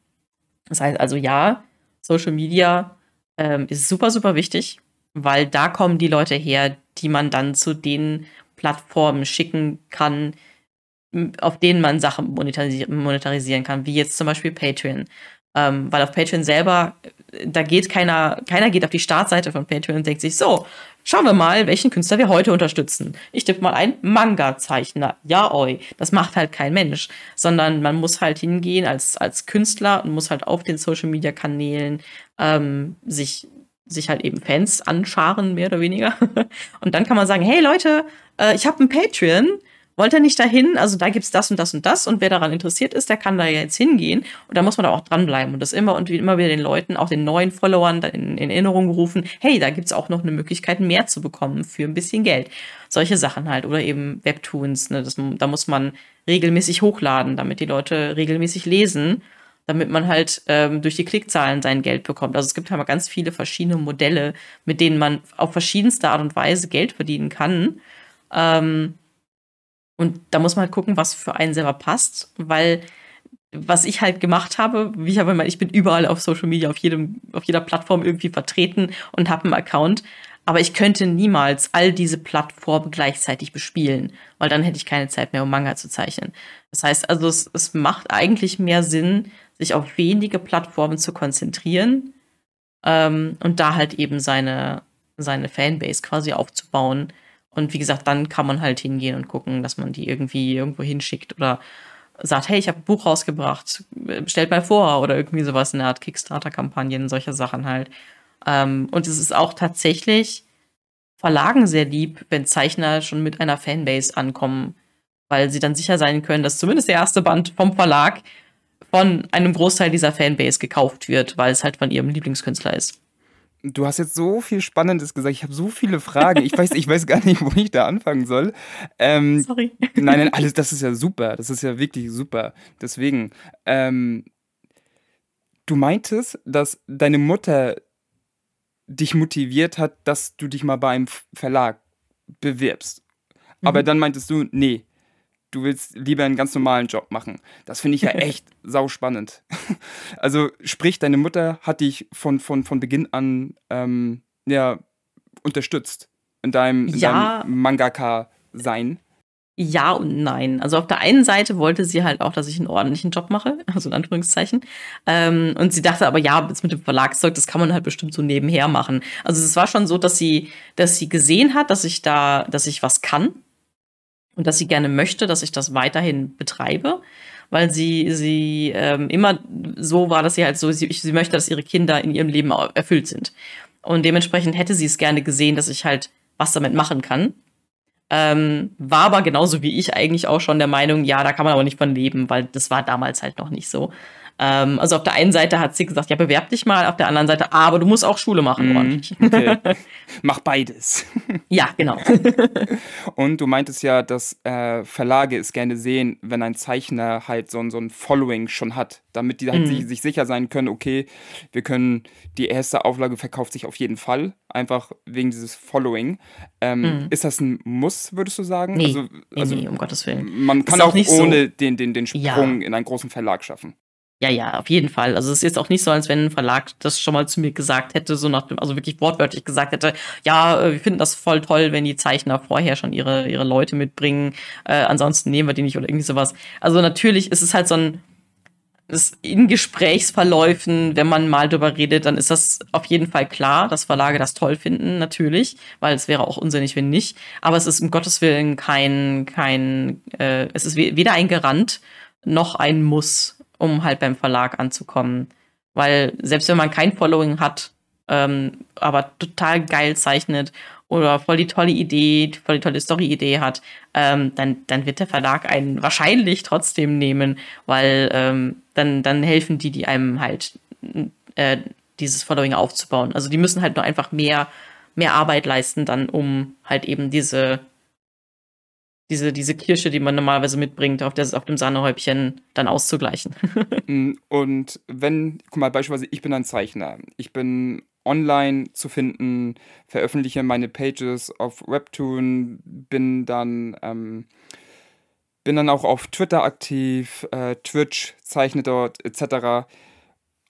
Das heißt also ja, Social Media ähm, ist super, super wichtig, weil da kommen die Leute her, die man dann zu den Plattformen schicken kann, auf denen man Sachen monetarisieren, monetarisieren kann, wie jetzt zum Beispiel Patreon. Ähm, weil auf Patreon selber, da geht keiner, keiner geht auf die Startseite von Patreon und denkt sich, so, schauen wir mal, welchen Künstler wir heute unterstützen. Ich tippe mal ein Manga-Zeichner. Ja, oi. Das macht halt kein Mensch. Sondern man muss halt hingehen als, als Künstler und muss halt auf den Social-Media-Kanälen ähm, sich sich halt eben Fans anscharen, mehr oder weniger. Und dann kann man sagen, hey Leute, äh, ich habe ein Patreon, wollt ihr nicht dahin? Also da gibt's das und das und das und wer daran interessiert ist, der kann da jetzt hingehen und da muss man da auch dranbleiben und das immer und immer wieder den Leuten, auch den neuen Followern in, in Erinnerung gerufen, hey, da gibt's auch noch eine Möglichkeit, mehr zu bekommen für ein bisschen Geld. Solche Sachen halt oder eben Webtoons, ne, das, da muss man regelmäßig hochladen, damit die Leute regelmäßig lesen damit man halt ähm, durch die Klickzahlen sein Geld bekommt. Also es gibt halt ganz viele verschiedene Modelle, mit denen man auf verschiedenste Art und Weise Geld verdienen kann. Ähm, und da muss man halt gucken, was für einen selber passt, weil was ich halt gemacht habe, wie ich habe immer, ich bin überall auf Social Media, auf jedem, auf jeder Plattform irgendwie vertreten und habe einen Account. Aber ich könnte niemals all diese Plattformen gleichzeitig bespielen, weil dann hätte ich keine Zeit mehr, um Manga zu zeichnen. Das heißt also, es, es macht eigentlich mehr Sinn, sich auf wenige Plattformen zu konzentrieren ähm, und da halt eben seine, seine Fanbase quasi aufzubauen, und wie gesagt, dann kann man halt hingehen und gucken, dass man die irgendwie irgendwo hinschickt oder sagt, hey, ich habe ein Buch rausgebracht, stellt mal vor oder irgendwie sowas in der Art Kickstarter-Kampagnen, solche Sachen halt. Ähm, und es ist auch tatsächlich Verlagen sehr lieb, wenn Zeichner schon mit einer Fanbase ankommen, weil sie dann sicher sein können, dass zumindest der erste Band vom Verlag von einem Großteil dieser Fanbase gekauft wird, weil es halt von ihrem Lieblingskünstler ist. Du hast jetzt so viel Spannendes gesagt. Ich habe so viele Fragen. Ich weiß, ich weiß gar nicht, wo ich da anfangen soll. Ähm, Sorry. Nein, nein, alles, das ist ja super. Das ist ja wirklich super. Deswegen, ähm, du meintest, dass deine Mutter dich motiviert hat, dass du dich mal bei einem Verlag bewirbst. Mhm. Aber dann meintest du, nee, du willst lieber einen ganz normalen Job machen. Das finde ich ja echt sauspannend. also sprich, deine Mutter hat dich von, von, von Beginn an ähm, ja, unterstützt in deinem, ja. deinem Mangaka-Sein. Ja und nein. Also auf der einen Seite wollte sie halt auch, dass ich einen ordentlichen Job mache, also in Anführungszeichen. Ähm, und sie dachte aber, ja, jetzt mit dem Verlagszeug, das kann man halt bestimmt so nebenher machen. Also es war schon so, dass sie, dass sie gesehen hat, dass ich da, dass ich was kann und dass sie gerne möchte, dass ich das weiterhin betreibe, weil sie sie ähm, immer so war, dass sie halt so sie, sie möchte, dass ihre Kinder in ihrem Leben erfüllt sind und dementsprechend hätte sie es gerne gesehen, dass ich halt was damit machen kann. Ähm, war aber genauso wie ich eigentlich auch schon der Meinung, ja, da kann man aber nicht von leben, weil das war damals halt noch nicht so. Ähm, also auf der einen Seite hat sie gesagt, ja, bewerb dich mal, auf der anderen Seite, aber du musst auch Schule machen, mm, ordentlich. Okay. Mach beides. ja, genau. Und du meintest ja, dass äh, Verlage es gerne sehen, wenn ein Zeichner halt so, so ein Following schon hat, damit die halt mm. sich, sich sicher sein können, okay, wir können, die erste Auflage verkauft sich auf jeden Fall, einfach wegen dieses Following. Ähm, mm. Ist das ein Muss, würdest du sagen? Nee, also, also nee, um Gottes Willen. Man kann auch, auch ohne so. den, den, den Sprung ja. in einen großen Verlag schaffen. Ja, ja, auf jeden Fall. Also es ist jetzt auch nicht so, als wenn ein Verlag das schon mal zu mir gesagt hätte, so nach dem, also wirklich wortwörtlich gesagt hätte, ja, äh, wir finden das voll toll, wenn die Zeichner vorher schon ihre, ihre Leute mitbringen, äh, ansonsten nehmen wir die nicht oder irgendwie sowas. Also natürlich ist es halt so ein, das in Gesprächsverläufen, wenn man mal drüber redet, dann ist das auf jeden Fall klar, dass Verlage das toll finden, natürlich, weil es wäre auch unsinnig, wenn nicht. Aber es ist um Gottes Willen kein, kein, äh, es ist weder ein Garant noch ein Muss um halt beim Verlag anzukommen. Weil selbst wenn man kein Following hat, ähm, aber total geil zeichnet oder voll die tolle Idee, voll die tolle Story-Idee hat, ähm, dann, dann wird der Verlag einen wahrscheinlich trotzdem nehmen, weil ähm, dann, dann helfen die, die einem halt äh, dieses Following aufzubauen. Also die müssen halt nur einfach mehr, mehr Arbeit leisten, dann um halt eben diese, diese, diese Kirsche, die man normalerweise mitbringt, auf, der, auf dem Sahnehäubchen dann auszugleichen. Mm, und wenn, guck mal, beispielsweise, ich bin ein Zeichner. Ich bin online zu finden, veröffentliche meine Pages auf Webtoon, bin dann, ähm, bin dann auch auf Twitter aktiv, äh, Twitch, zeichne dort etc.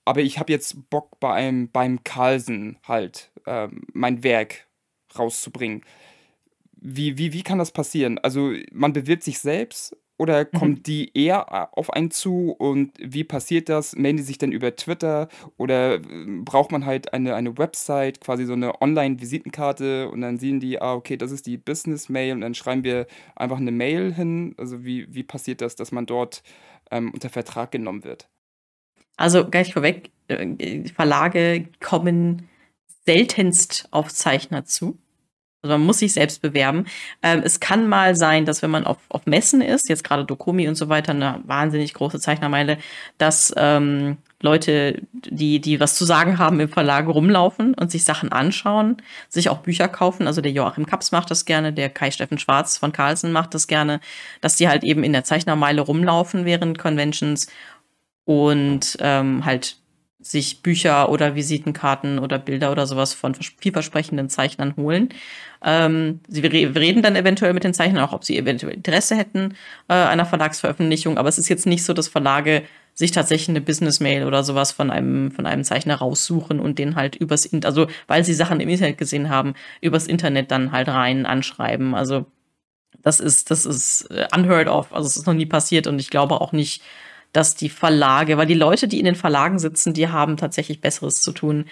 Aber ich habe jetzt Bock bei einem, beim Carlsen halt ähm, mein Werk rauszubringen. Wie, wie, wie kann das passieren? Also man bewirbt sich selbst oder mhm. kommen die eher auf einen zu und wie passiert das? Melden die sich denn über Twitter oder äh, braucht man halt eine, eine Website, quasi so eine Online-Visitenkarte und dann sehen die, ah, okay, das ist die Business-Mail und dann schreiben wir einfach eine Mail hin. Also wie, wie passiert das, dass man dort ähm, unter Vertrag genommen wird? Also gleich vorweg, äh, Verlage kommen seltenst auf Zeichner zu. Also man muss sich selbst bewerben. Ähm, es kann mal sein, dass wenn man auf, auf Messen ist, jetzt gerade Dokumi und so weiter, eine wahnsinnig große Zeichnermeile, dass ähm, Leute, die, die was zu sagen haben im Verlag, rumlaufen und sich Sachen anschauen, sich auch Bücher kaufen. Also der Joachim Kaps macht das gerne, der Kai Steffen Schwarz von Carlsen macht das gerne, dass die halt eben in der Zeichnermeile rumlaufen während Conventions und ähm, halt sich Bücher oder Visitenkarten oder Bilder oder sowas von vielversprechenden Zeichnern holen. Ähm, sie reden dann eventuell mit den Zeichnern auch, ob sie eventuell Interesse hätten äh, einer Verlagsveröffentlichung, aber es ist jetzt nicht so, dass Verlage sich tatsächlich eine Business-Mail oder sowas von einem, von einem Zeichner raussuchen und den halt übers, Internet, also weil sie Sachen im Internet gesehen haben, übers Internet dann halt rein anschreiben. Also das ist, das ist äh, unheard of, also es ist noch nie passiert und ich glaube auch nicht, dass die Verlage, weil die Leute, die in den Verlagen sitzen, die haben tatsächlich Besseres zu tun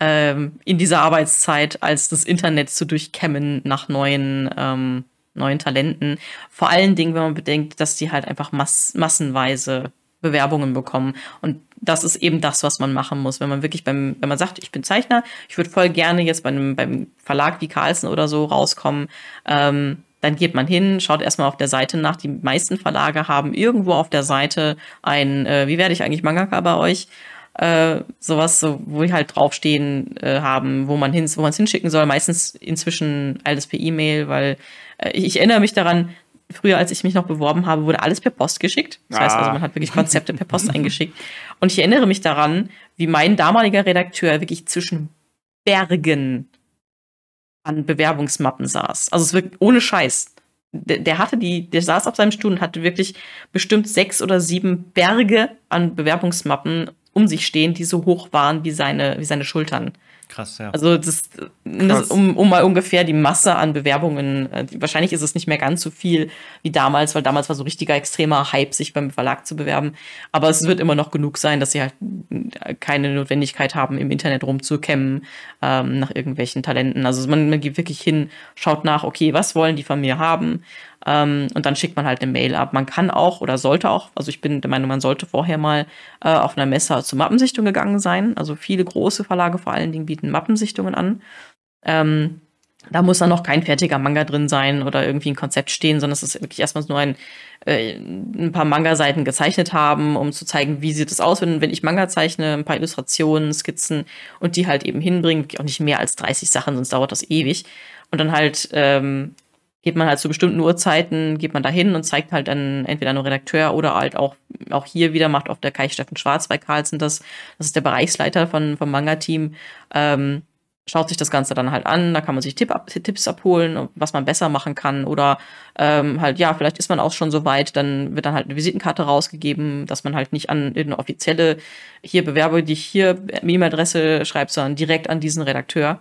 ähm, in dieser Arbeitszeit, als das Internet zu durchkämmen nach neuen, ähm, neuen Talenten. Vor allen Dingen, wenn man bedenkt, dass die halt einfach mass massenweise Bewerbungen bekommen. Und das ist eben das, was man machen muss. Wenn man wirklich beim, wenn man sagt, ich bin Zeichner, ich würde voll gerne jetzt bei einem, beim Verlag wie Carlsen oder so rauskommen, ähm, dann geht man hin, schaut erstmal auf der Seite nach. Die meisten Verlage haben irgendwo auf der Seite ein, äh, wie werde ich eigentlich Mangaka bei euch? Äh, sowas, so, wo ich halt draufstehen äh, haben, wo man hin, wo man es hinschicken soll. Meistens inzwischen alles per E-Mail, weil äh, ich, erinnere mich daran, früher, als ich mich noch beworben habe, wurde alles per Post geschickt. Das ah. heißt also, man hat wirklich Konzepte per Post eingeschickt. Und ich erinnere mich daran, wie mein damaliger Redakteur wirklich zwischen Bergen an Bewerbungsmappen saß. Also es wird ohne Scheiß. Der, der, hatte die, der saß auf seinem Stuhl und hatte wirklich bestimmt sechs oder sieben Berge an Bewerbungsmappen um sich stehen, die so hoch waren wie seine, wie seine Schultern. Krass, ja. Also das, das um, um, mal ungefähr die Masse an Bewerbungen, äh, wahrscheinlich ist es nicht mehr ganz so viel wie damals, weil damals war so richtiger extremer Hype, sich beim Verlag zu bewerben. Aber es wird immer noch genug sein, dass sie halt äh, keine Notwendigkeit haben, im Internet rumzukämmen ähm, nach irgendwelchen Talenten. Also man, man geht wirklich hin, schaut nach, okay, was wollen die von mir haben? Ähm, und dann schickt man halt eine Mail ab. Man kann auch oder sollte auch, also ich bin der Meinung, man sollte vorher mal äh, auf einer Messe zur Mappensichtung gegangen sein. Also viele große Verlage vor allen Dingen bieten Mappensichtungen an. Ähm, da muss dann noch kein fertiger Manga drin sein oder irgendwie ein Konzept stehen, sondern es ist wirklich erstmal nur ein, äh, ein paar Manga-Seiten gezeichnet haben, um zu zeigen, wie sieht es aus, wenn, wenn ich Manga zeichne, ein paar Illustrationen, Skizzen und die halt eben hinbringen, auch nicht mehr als 30 Sachen, sonst dauert das ewig. Und dann halt ähm, geht man halt zu bestimmten Uhrzeiten, geht man da hin und zeigt halt dann entweder nur Redakteur oder halt auch, auch hier wieder macht auch der Kai Steffen Schwarz bei Carlsen das, das ist der Bereichsleiter von, vom Manga-Team, ähm, schaut sich das Ganze dann halt an, da kann man sich Tipp Tipps abholen, was man besser machen kann oder ähm, halt, ja, vielleicht ist man auch schon so weit, dann wird dann halt eine Visitenkarte rausgegeben, dass man halt nicht an eine offizielle, hier Bewerbe, die ich hier E-Mail-Adresse schreibt, sondern direkt an diesen Redakteur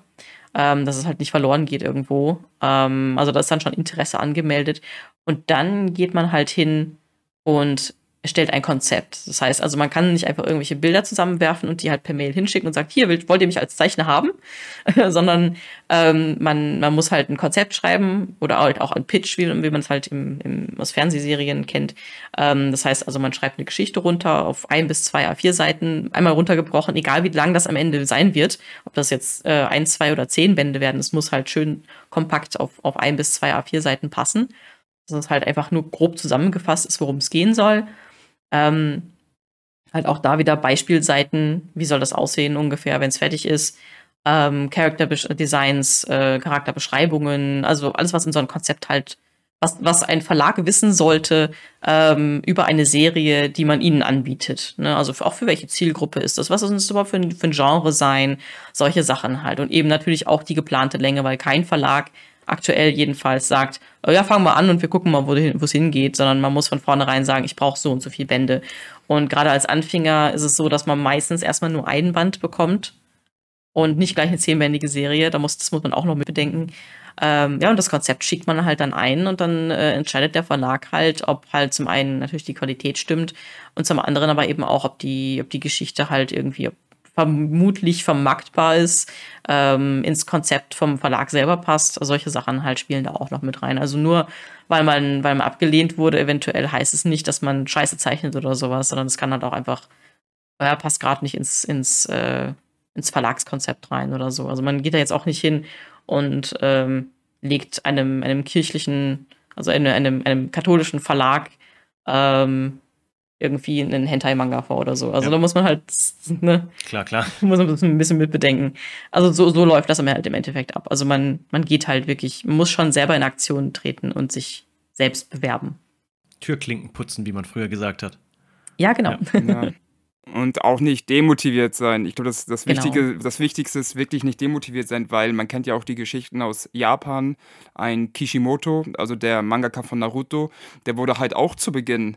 ähm, dass es halt nicht verloren geht irgendwo. Ähm, also da ist dann schon Interesse angemeldet. Und dann geht man halt hin und erstellt ein Konzept. Das heißt also, man kann nicht einfach irgendwelche Bilder zusammenwerfen und die halt per Mail hinschicken und sagt, hier, wollt ihr mich als Zeichner haben? Sondern ähm, man, man muss halt ein Konzept schreiben oder halt auch ein Pitch, wie, wie man es halt im, im, aus Fernsehserien kennt. Ähm, das heißt also, man schreibt eine Geschichte runter auf ein bis zwei A4 Seiten, einmal runtergebrochen, egal wie lang das am Ende sein wird. Ob das jetzt äh, ein, zwei oder zehn Bände werden, es muss halt schön kompakt auf, auf ein bis zwei A4 Seiten passen. Dass es halt einfach nur grob zusammengefasst ist, worum es gehen soll. Ähm, halt auch da wieder Beispielseiten, wie soll das aussehen ungefähr, wenn es fertig ist. Ähm, Character Designs, äh, Charakterbeschreibungen, also alles, was in so ein Konzept halt, was, was ein Verlag wissen sollte ähm, über eine Serie, die man ihnen anbietet. Ne? Also auch für welche Zielgruppe ist das? Was soll es überhaupt für ein, für ein Genre sein? Solche Sachen halt. Und eben natürlich auch die geplante Länge, weil kein Verlag aktuell jedenfalls sagt, oh ja, fangen wir an und wir gucken mal, wo es hingeht, sondern man muss von vornherein sagen, ich brauche so und so viel Bände. Und gerade als Anfänger ist es so, dass man meistens erstmal nur einen Band bekommt und nicht gleich eine zehnbändige Serie. Da muss, das muss man auch noch mit bedenken. Ähm, ja, und das Konzept schickt man halt dann ein und dann äh, entscheidet der Verlag halt, ob halt zum einen natürlich die Qualität stimmt und zum anderen aber eben auch, ob die, ob die Geschichte halt irgendwie, ob vermutlich vermarktbar ist, ähm, ins Konzept vom Verlag selber passt. Solche Sachen halt spielen da auch noch mit rein. Also nur weil man, weil man abgelehnt wurde, eventuell heißt es nicht, dass man Scheiße zeichnet oder sowas, sondern es kann halt auch einfach, ja, passt gerade nicht ins, ins, äh, ins Verlagskonzept rein oder so. Also man geht da jetzt auch nicht hin und ähm, legt einem, einem kirchlichen, also einem, einem, einem katholischen Verlag ähm, irgendwie einen Hentai-Manga vor oder so. Also ja. da muss man halt, ne? Klar, klar. Muss man ein bisschen mit bedenken. Also so, so läuft das halt im Endeffekt ab. Also man, man geht halt wirklich, man muss schon selber in Aktion treten und sich selbst bewerben. Türklinken putzen, wie man früher gesagt hat. Ja, genau. Ja. Und auch nicht demotiviert sein. Ich glaube, das, das, genau. Das Wichtigste ist wirklich nicht demotiviert sein, weil man kennt ja auch die Geschichten aus Japan. Ein Kishimoto, also der Mangaka von Naruto, der wurde halt auch zu Beginn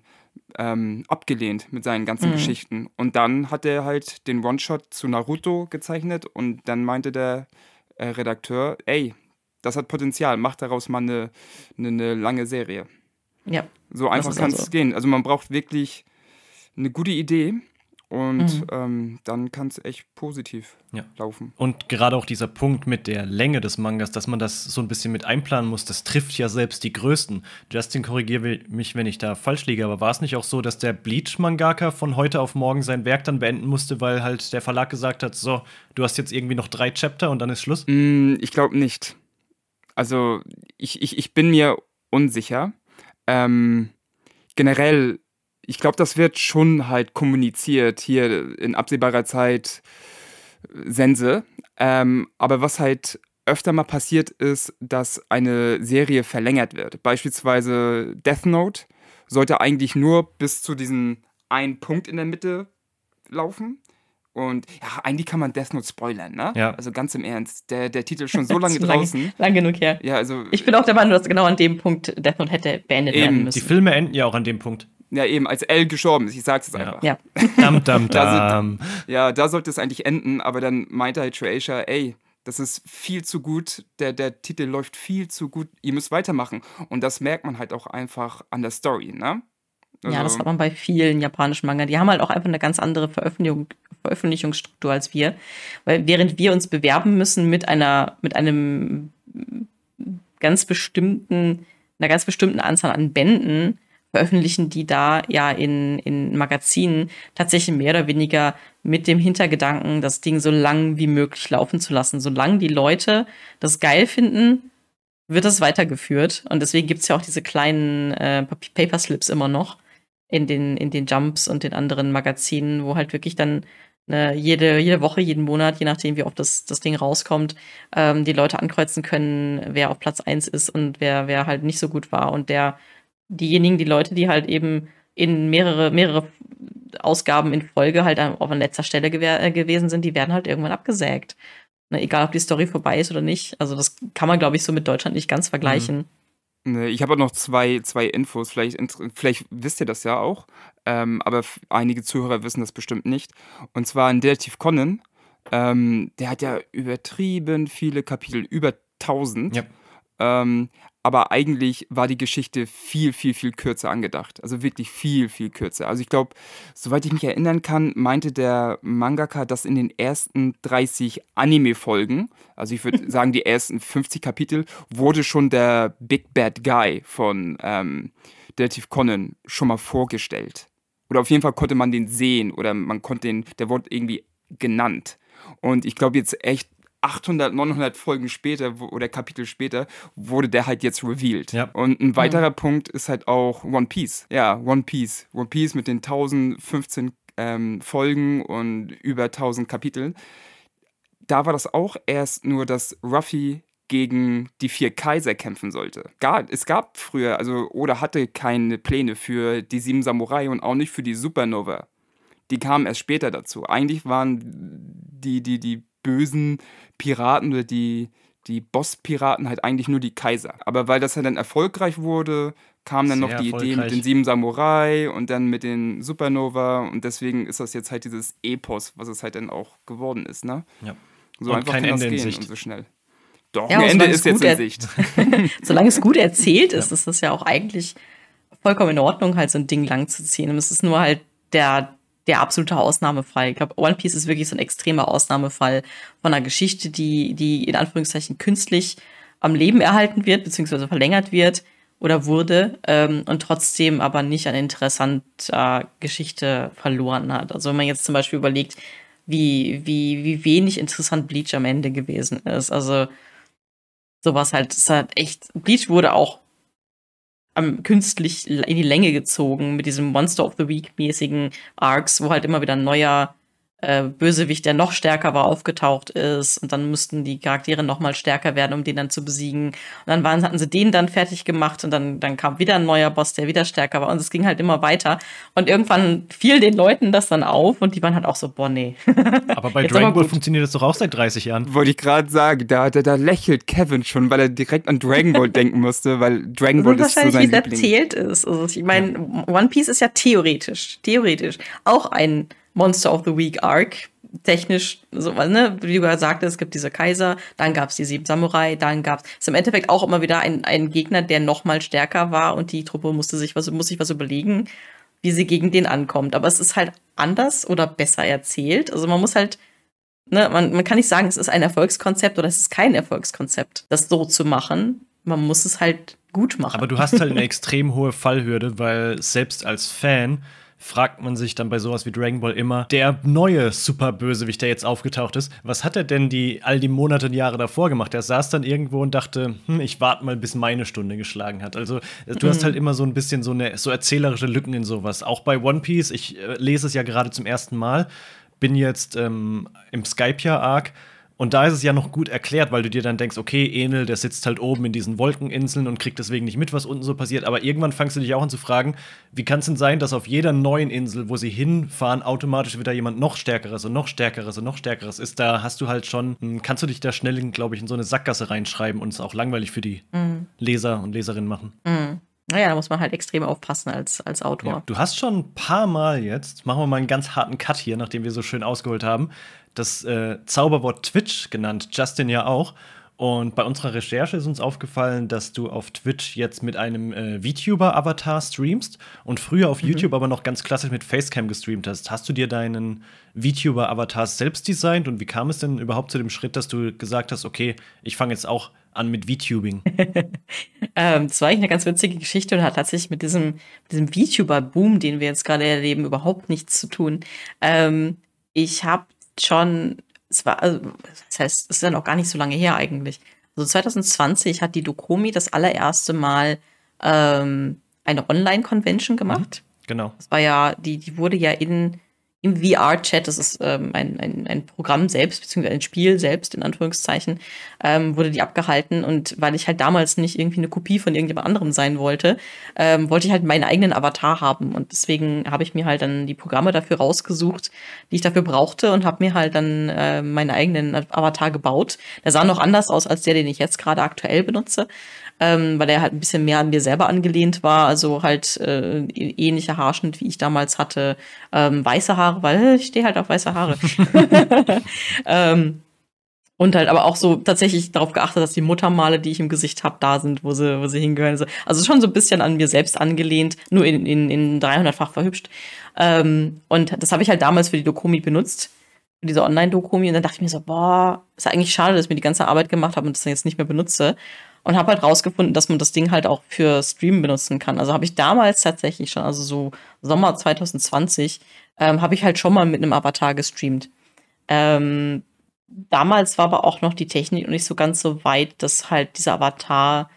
ähm, abgelehnt mit seinen ganzen mhm. Geschichten. Und dann hat er halt den One-Shot zu Naruto gezeichnet und dann meinte der äh, Redakteur, ey, das hat Potenzial, mach daraus mal eine, eine, eine lange Serie. Ja. So einfach kann es so. gehen. Also man braucht wirklich eine gute Idee und mhm. ähm, dann kann es echt positiv ja. laufen. Und gerade auch dieser Punkt mit der Länge des Mangas, dass man das so ein bisschen mit einplanen muss, das trifft ja selbst die Größten. Justin, korrigiere mich, wenn ich da falsch liege, aber war es nicht auch so, dass der Bleach-Mangaka von heute auf morgen sein Werk dann beenden musste, weil halt der Verlag gesagt hat, so, du hast jetzt irgendwie noch drei Chapter und dann ist Schluss? Mm, ich glaube nicht. Also ich, ich, ich bin mir unsicher. Ähm, generell ich glaube, das wird schon halt kommuniziert hier in absehbarer Zeit Sense. Ähm, aber was halt öfter mal passiert ist, dass eine Serie verlängert wird. Beispielsweise Death Note sollte eigentlich nur bis zu diesem einen Punkt in der Mitte laufen. Und ja, eigentlich kann man Death Note spoilern, ne? Ja. Also ganz im Ernst. Der, der Titel ist schon so lange draußen. Lang genug her. Ja, also. Ich bin auch der Meinung, dass genau an dem Punkt Death Note hätte beendet eben. werden müssen. Die Filme enden ja auch an dem Punkt. Ja, eben, als L gestorben ist. Ich sag's jetzt einfach. Ja. Dam, dam, dam. ja, da sollte es eigentlich enden, aber dann meinte halt Shueisha, ey, das ist viel zu gut, der, der Titel läuft viel zu gut, ihr müsst weitermachen. Und das merkt man halt auch einfach an der Story, ne? Also, ja, das hat man bei vielen japanischen Manga. Die haben halt auch einfach eine ganz andere Veröffentlichung, Veröffentlichungsstruktur als wir. Weil während wir uns bewerben müssen mit einer, mit einem ganz bestimmten, einer ganz bestimmten Anzahl an Bänden, veröffentlichen die da ja in, in Magazinen tatsächlich mehr oder weniger mit dem Hintergedanken, das Ding so lang wie möglich laufen zu lassen. Solange die Leute das geil finden, wird das weitergeführt. Und deswegen gibt es ja auch diese kleinen äh, Paperslips immer noch in den, in den Jumps und den anderen Magazinen, wo halt wirklich dann ne, jede, jede Woche, jeden Monat, je nachdem, wie oft das, das Ding rauskommt, ähm, die Leute ankreuzen können, wer auf Platz 1 ist und wer, wer halt nicht so gut war. Und der diejenigen, die Leute, die halt eben in mehrere, mehrere Ausgaben in Folge halt auf an letzter Stelle äh, gewesen sind, die werden halt irgendwann abgesägt. Ne, egal, ob die Story vorbei ist oder nicht. Also das kann man, glaube ich, so mit Deutschland nicht ganz vergleichen. Mhm. Ich habe noch zwei, zwei Infos. Vielleicht, vielleicht wisst ihr das ja auch, ähm, aber einige Zuhörer wissen das bestimmt nicht. Und zwar ein Detektiv Conan, ähm, der hat ja übertrieben viele Kapitel, über 1000. Ja. Ähm, aber eigentlich war die Geschichte viel, viel, viel kürzer angedacht. Also wirklich viel, viel kürzer. Also ich glaube, soweit ich mich erinnern kann, meinte der Mangaka, dass in den ersten 30 Anime-Folgen, also ich würde sagen die ersten 50 Kapitel, wurde schon der Big Bad Guy von ähm, Detective Conan schon mal vorgestellt. Oder auf jeden Fall konnte man den sehen oder man konnte den, der wurde irgendwie genannt. Und ich glaube jetzt echt 800, 900 Folgen später oder Kapitel später wurde der halt jetzt revealed. Ja. Und ein weiterer mhm. Punkt ist halt auch One Piece. Ja, One Piece. One Piece mit den 1015 ähm, Folgen und über 1000 Kapiteln. Da war das auch erst nur, dass Ruffy gegen die vier Kaiser kämpfen sollte. Gar, es gab früher, also oder hatte keine Pläne für die sieben Samurai und auch nicht für die Supernova. Die kamen erst später dazu. Eigentlich waren die, die, die bösen Piraten oder die, die Boss-Piraten halt eigentlich nur die Kaiser. Aber weil das halt dann erfolgreich wurde, kam dann Sehr noch die Idee mit den sieben Samurai und dann mit den Supernova und deswegen ist das jetzt halt dieses Epos, was es halt dann auch geworden ist, ne? Ja. So und einfach kein Ende in Sicht. und so schnell. Doch, ja, ein Ende ist jetzt in Sicht. solange es gut erzählt ist, ja. ist das ja auch eigentlich vollkommen in Ordnung, halt so ein Ding lang zu ziehen. Und es ist nur halt der, der absolute Ausnahmefall. Ich glaube, One Piece ist wirklich so ein extremer Ausnahmefall von einer Geschichte, die, die in Anführungszeichen künstlich am Leben erhalten wird, beziehungsweise verlängert wird oder wurde ähm, und trotzdem aber nicht an interessanter Geschichte verloren hat. Also wenn man jetzt zum Beispiel überlegt, wie, wie, wie wenig interessant Bleach am Ende gewesen ist. Also sowas halt, es hat echt, Bleach wurde auch ähm, künstlich in die Länge gezogen mit diesem Monster of the Week mäßigen Arcs, wo halt immer wieder ein neuer äh, Bösewicht, der noch stärker war, aufgetaucht ist. Und dann mussten die Charaktere noch mal stärker werden, um den dann zu besiegen. Und dann waren, hatten sie den dann fertig gemacht und dann, dann kam wieder ein neuer Boss, der wieder stärker war. Und es ging halt immer weiter. Und irgendwann fiel den Leuten das dann auf und die waren halt auch so, boah, nee. Aber bei Dragon Ball funktioniert das doch auch seit 30 Jahren. Wollte ich gerade sagen, da, da, da lächelt Kevin schon, weil er direkt an Dragon Ball denken musste, weil Dragon Ball ist so sein Liebling. erzählt ist. Also ich meine, ja. One Piece ist ja theoretisch, theoretisch auch ein Monster of the Week Arc. Technisch, so, ne, wie du gerade sagtest, es gibt diese Kaiser, dann gab es die sieben Samurai, dann gab es im Endeffekt auch immer wieder einen, einen Gegner, der noch mal stärker war und die Truppe musste sich was, muss sich was überlegen, wie sie gegen den ankommt. Aber es ist halt anders oder besser erzählt. Also man muss halt, ne, man, man kann nicht sagen, es ist ein Erfolgskonzept oder es ist kein Erfolgskonzept, das so zu machen. Man muss es halt gut machen. Aber du hast halt eine extrem hohe Fallhürde, weil selbst als Fan fragt man sich dann bei sowas wie Dragon Ball immer, der neue Superbösewicht, der jetzt aufgetaucht ist, was hat er denn die all die Monate und Jahre davor gemacht? Er saß dann irgendwo und dachte, hm, ich warte mal, bis meine Stunde geschlagen hat. Also du mhm. hast halt immer so ein bisschen so eine so erzählerische Lücken in sowas. Auch bei One Piece, ich äh, lese es ja gerade zum ersten Mal, bin jetzt ähm, im Skype-Arc und da ist es ja noch gut erklärt, weil du dir dann denkst, okay, Enel, der sitzt halt oben in diesen Wolkeninseln und kriegt deswegen nicht mit, was unten so passiert. Aber irgendwann fangst du dich auch an zu fragen, wie kann es denn sein, dass auf jeder neuen Insel, wo sie hinfahren, automatisch wieder jemand noch stärkeres und noch stärkeres und noch stärkeres ist? Da hast du halt schon, hm, kannst du dich da schnell, glaube ich, in so eine Sackgasse reinschreiben und es auch langweilig für die mhm. Leser und Leserinnen machen. Mhm. Naja, da muss man halt extrem aufpassen als, als Autor. Ja, du hast schon ein paar Mal jetzt, machen wir mal einen ganz harten Cut hier, nachdem wir so schön ausgeholt haben, das äh, Zauberwort Twitch genannt, Justin ja auch. Und bei unserer Recherche ist uns aufgefallen, dass du auf Twitch jetzt mit einem äh, VTuber-Avatar streamst und früher auf mhm. YouTube aber noch ganz klassisch mit Facecam gestreamt hast. Hast du dir deinen VTuber-Avatar selbst designt und wie kam es denn überhaupt zu dem Schritt, dass du gesagt hast, okay, ich fange jetzt auch an mit VTubing? ähm, das war eigentlich eine ganz witzige Geschichte und hat tatsächlich mit diesem, diesem VTuber-Boom, den wir jetzt gerade erleben, überhaupt nichts zu tun. Ähm, ich habe schon, es war, also, das heißt, es ist ja noch gar nicht so lange her eigentlich. Also 2020 hat die Dokomi das allererste Mal ähm, eine Online-Convention gemacht. Mhm, genau. Das war ja, die, die wurde ja in im VR-Chat, das ist ähm, ein, ein, ein Programm selbst, beziehungsweise ein Spiel selbst, in Anführungszeichen, ähm, wurde die abgehalten. Und weil ich halt damals nicht irgendwie eine Kopie von irgendjemand anderem sein wollte, ähm, wollte ich halt meinen eigenen Avatar haben. Und deswegen habe ich mir halt dann die Programme dafür rausgesucht, die ich dafür brauchte und habe mir halt dann äh, meinen eigenen Avatar gebaut. Der sah noch anders aus als der, den ich jetzt gerade aktuell benutze ähm, weil er halt ein bisschen mehr an mir selber angelehnt war. Also halt äh, ähnlicher Haarschnitt, wie ich damals hatte. Ähm, weiße Haare, weil ich stehe halt auf weiße Haare. ähm, Und halt aber auch so tatsächlich darauf geachtet, dass die Muttermale, die ich im Gesicht habe, da sind, wo sie, wo sie hingehören. Also schon so ein bisschen an mir selbst angelehnt, nur in, in, in 300-fach verhübscht. Ähm, und das habe ich halt damals für die Dokumi benutzt, für diese Online-Dokumi. Und dann dachte ich mir so, boah, ist eigentlich schade, dass ich mir die ganze Arbeit gemacht habe und das dann jetzt nicht mehr benutze. Und habe halt rausgefunden, dass man das Ding halt auch für Streamen benutzen kann. Also habe ich damals tatsächlich schon, also so Sommer 2020, ähm, habe ich halt schon mal mit einem Avatar gestreamt. Ähm, damals war aber auch noch die Technik noch nicht so ganz so weit, dass halt dieser Avatar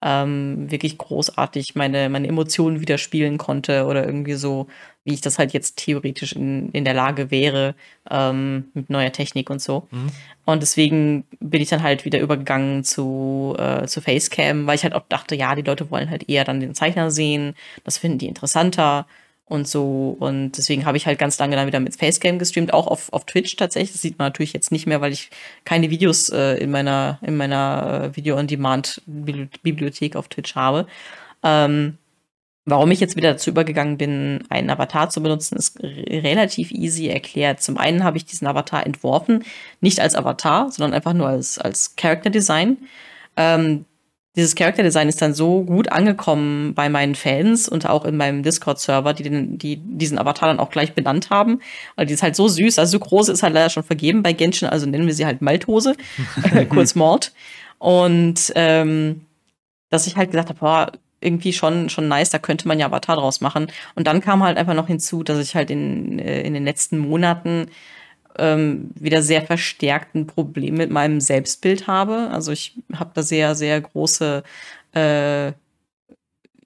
ähm, wirklich großartig meine, meine Emotionen widerspiegeln konnte oder irgendwie so, wie ich das halt jetzt theoretisch in, in der Lage wäre, ähm, mit neuer Technik und so. Mhm. Und deswegen bin ich dann halt wieder übergegangen zu, äh, zu Facecam, weil ich halt auch dachte, ja, die Leute wollen halt eher dann den Zeichner sehen, das finden die interessanter und so. Und deswegen habe ich halt ganz lange dann wieder mit Facecam gestreamt, auch auf, auf Twitch tatsächlich. Das sieht man natürlich jetzt nicht mehr, weil ich keine Videos äh, in meiner, in meiner äh, Video-on-Demand-Bibliothek auf Twitch habe. Ähm, warum ich jetzt wieder dazu übergegangen bin, einen Avatar zu benutzen, ist relativ easy erklärt. Zum einen habe ich diesen Avatar entworfen, nicht als Avatar, sondern einfach nur als, als Character Design. Ähm, dieses Character Design ist dann so gut angekommen bei meinen Fans und auch in meinem Discord-Server, die, den, die diesen Avatar dann auch gleich benannt haben. Weil die ist halt so süß, also so groß ist halt leider schon vergeben bei Genshin, also nennen wir sie halt Maltose, äh, kurz Mord. Und ähm, dass ich halt gesagt habe, boah, irgendwie schon, schon nice, da könnte man ja Avatar draus machen. Und dann kam halt einfach noch hinzu, dass ich halt in, äh, in den letzten Monaten ähm, wieder sehr verstärkt ein Problem mit meinem Selbstbild habe. Also ich habe da sehr, sehr große, äh,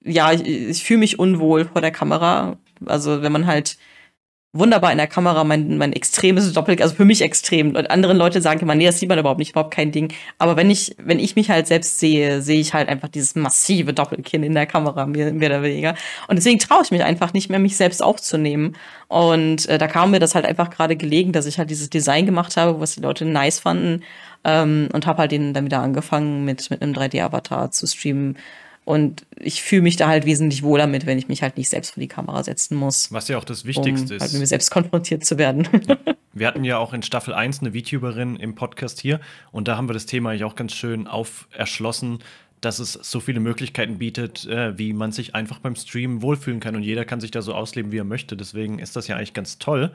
ja, ich, ich fühle mich unwohl vor der Kamera. Also wenn man halt wunderbar in der Kamera mein, mein extremes Doppel, also für mich extrem. Und andere Leute sagen immer, nee, das sieht man überhaupt nicht, überhaupt kein Ding. Aber wenn ich, wenn ich mich halt selbst sehe, sehe ich halt einfach dieses massive Doppelkinn in der Kamera, mehr, mehr oder weniger. Und deswegen traue ich mich einfach nicht mehr, mich selbst aufzunehmen. Und äh, da kam mir das halt einfach gerade gelegen, dass ich halt dieses Design gemacht habe, was die Leute nice fanden. Ähm, und habe halt den dann wieder angefangen, mit, mit einem 3D-Avatar zu streamen und ich fühle mich da halt wesentlich wohler mit, wenn ich mich halt nicht selbst vor die Kamera setzen muss. Was ja auch das Wichtigste um ist. Halt mit mir selbst konfrontiert zu werden. Ja. Wir hatten ja auch in Staffel 1 eine VTuberin im Podcast hier und da haben wir das Thema eigentlich auch ganz schön auferschlossen, dass es so viele Möglichkeiten bietet, äh, wie man sich einfach beim Streamen wohlfühlen kann und jeder kann sich da so ausleben, wie er möchte. Deswegen ist das ja eigentlich ganz toll.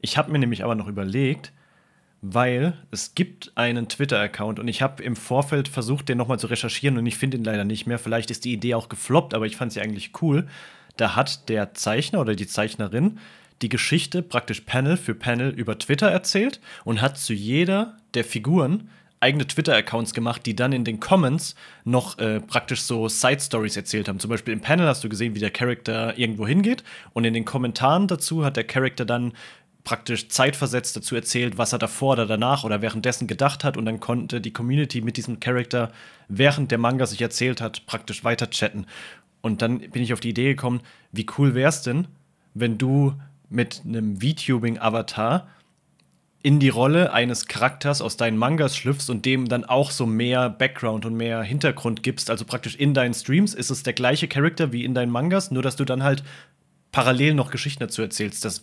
Ich habe mir nämlich aber noch überlegt, weil es gibt einen Twitter-Account und ich habe im Vorfeld versucht, den nochmal zu recherchieren und ich finde ihn leider nicht mehr. Vielleicht ist die Idee auch gefloppt, aber ich fand sie eigentlich cool. Da hat der Zeichner oder die Zeichnerin die Geschichte praktisch Panel für Panel über Twitter erzählt und hat zu jeder der Figuren eigene Twitter-Accounts gemacht, die dann in den Comments noch äh, praktisch so Side-Stories erzählt haben. Zum Beispiel im Panel hast du gesehen, wie der Charakter irgendwo hingeht und in den Kommentaren dazu hat der Charakter dann praktisch zeitversetzt dazu erzählt, was er davor oder danach oder währenddessen gedacht hat und dann konnte die Community mit diesem Charakter, während der Manga sich erzählt hat, praktisch weiter chatten. Und dann bin ich auf die Idee gekommen, wie cool wär's denn, wenn du mit einem VTubing-Avatar in die Rolle eines Charakters aus deinen Mangas schlüpfst und dem dann auch so mehr Background und mehr Hintergrund gibst. Also praktisch in deinen Streams ist es der gleiche Charakter wie in deinen Mangas, nur dass du dann halt parallel noch Geschichten dazu erzählst. Das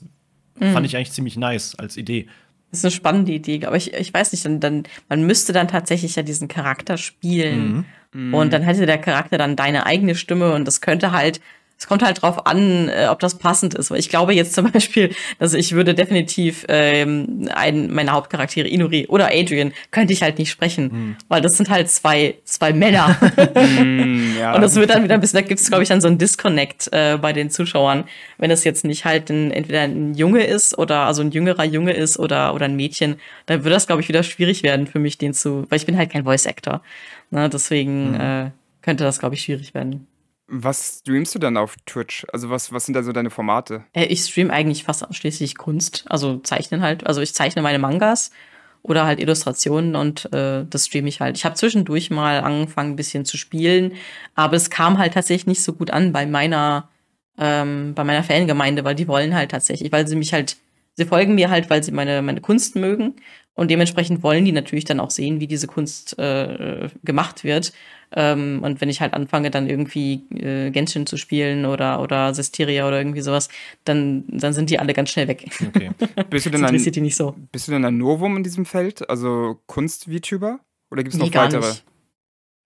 Mhm. Fand ich eigentlich ziemlich nice als Idee. Das ist eine spannende Idee, aber ich, ich weiß nicht, dann, dann, man müsste dann tatsächlich ja diesen Charakter spielen. Mhm. Und dann hätte der Charakter dann deine eigene Stimme und das könnte halt es kommt halt drauf an, äh, ob das passend ist. Weil ich glaube jetzt zum Beispiel, dass ich würde definitiv ähm, einen meiner Hauptcharaktere, Inuri oder Adrian, könnte ich halt nicht sprechen. Mhm. Weil das sind halt zwei, zwei Männer. mm, ja. Und das wird dann wieder ein bisschen, da gibt es, glaube ich, dann so ein Disconnect äh, bei den Zuschauern, wenn es jetzt nicht halt ein, entweder ein Junge ist oder also ein jüngerer Junge ist oder, oder ein Mädchen, dann würde das, glaube ich, wieder schwierig werden für mich, den zu, weil ich bin halt kein Voice-Actor. Ne, deswegen mhm. äh, könnte das, glaube ich, schwierig werden. Was streamst du dann auf Twitch? Also was, was sind da so deine Formate? Äh, ich stream eigentlich fast ausschließlich Kunst, also zeichnen halt. Also ich zeichne meine Mangas oder halt Illustrationen und äh, das streame ich halt. Ich habe zwischendurch mal angefangen, ein bisschen zu spielen, aber es kam halt tatsächlich nicht so gut an bei meiner, ähm, bei meiner Fangemeinde, weil die wollen halt tatsächlich, weil sie mich halt, sie folgen mir halt, weil sie meine, meine Kunst mögen Und dementsprechend wollen die natürlich dann auch sehen, wie diese Kunst äh, gemacht wird. Ähm, und wenn ich halt anfange, dann irgendwie äh, Genshin zu spielen oder, oder Systeria oder irgendwie sowas, dann, dann sind die alle ganz schnell weg. Okay. Bist du denn ein, die nicht so. Bist du denn ein Novum in diesem Feld? Also Kunst-VTuber? Oder gibt es noch nee, weitere? Nicht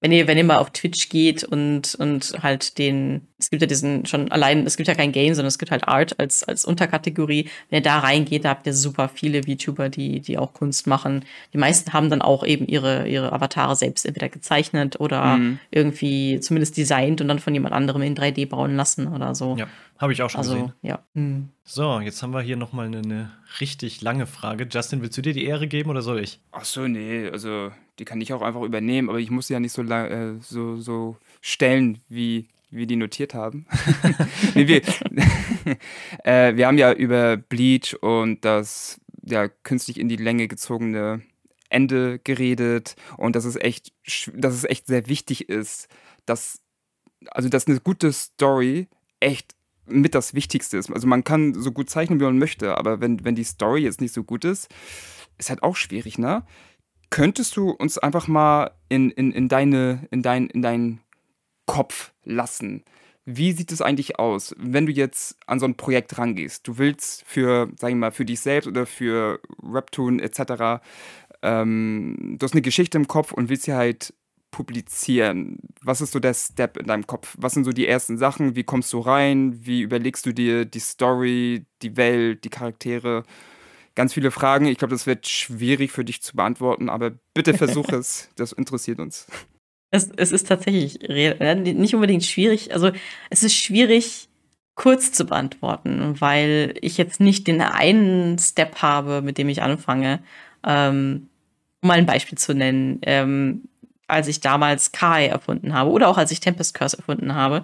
wenn ihr, wenn ihr mal auf Twitch geht und, und halt den, es gibt ja diesen schon allein, es gibt ja kein Game, sondern es gibt halt Art als, als Unterkategorie. Wenn ihr da reingeht, da habt ihr super viele VTuber, die, die auch Kunst machen. Die meisten haben dann auch eben ihre, ihre Avatare selbst entweder gezeichnet oder mhm. irgendwie zumindest designt und dann von jemand anderem in 3D bauen lassen oder so. Ja, habe ich auch schon also, gesehen. Ja. Mhm. So, jetzt haben wir hier nochmal eine, eine richtig lange Frage. Justin, willst du dir die Ehre geben oder soll ich? Ach so, nee, also die kann ich auch einfach übernehmen, aber ich muss sie ja nicht so, äh, so, so stellen, wie wir die notiert haben. nee, wir, äh, wir haben ja über Bleach und das ja, künstlich in die Länge gezogene Ende geredet und dass es echt, dass es echt sehr wichtig ist, dass, also dass eine gute Story echt mit das Wichtigste ist. Also man kann so gut zeichnen, wie man möchte, aber wenn, wenn die Story jetzt nicht so gut ist, ist halt auch schwierig, ne? Könntest du uns einfach mal in, in, in, deine, in, dein, in deinen Kopf lassen? Wie sieht es eigentlich aus, wenn du jetzt an so ein Projekt rangehst? Du willst für, sag ich mal, für dich selbst oder für Webtoon etc. Ähm, du hast eine Geschichte im Kopf und willst sie halt publizieren. Was ist so der Step in deinem Kopf? Was sind so die ersten Sachen? Wie kommst du rein? Wie überlegst du dir die Story, die Welt, die Charaktere? ganz viele Fragen. Ich glaube, das wird schwierig für dich zu beantworten, aber bitte versuch es. Das interessiert uns. Es, es ist tatsächlich nicht unbedingt schwierig. Also es ist schwierig, kurz zu beantworten, weil ich jetzt nicht den einen Step habe, mit dem ich anfange. Ähm, um mal ein Beispiel zu nennen. Ähm, als ich damals Kai erfunden habe oder auch als ich Tempest Curse erfunden habe,